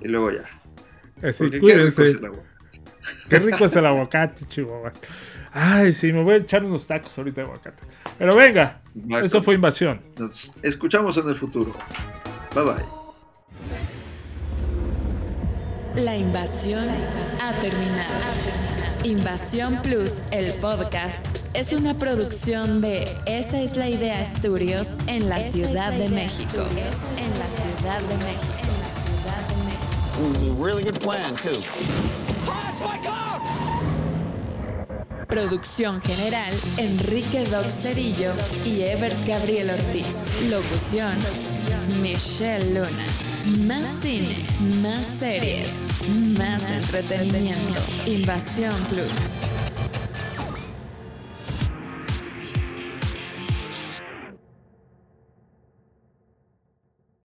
y luego ya. Así, Porque qué rico es el aguacate. Qué rico es el aguacate, (laughs) chihuahua. Ay, sí, me voy a echar unos tacos ahorita de aguacate. Pero venga, eso fue invasión. Nos escuchamos en el futuro. Bye bye. La invasión ha terminado. Invasión Plus, el podcast, es una producción de Esa es la idea Studios en la Ciudad de México. En la Ciudad de México. It was a really good plan, too. Producción general, Enrique Doc Cedillo y Ever Gabriel Ortiz. Locución, Michelle Luna. Más cine, más series, más entretenimiento. Invasión Plus.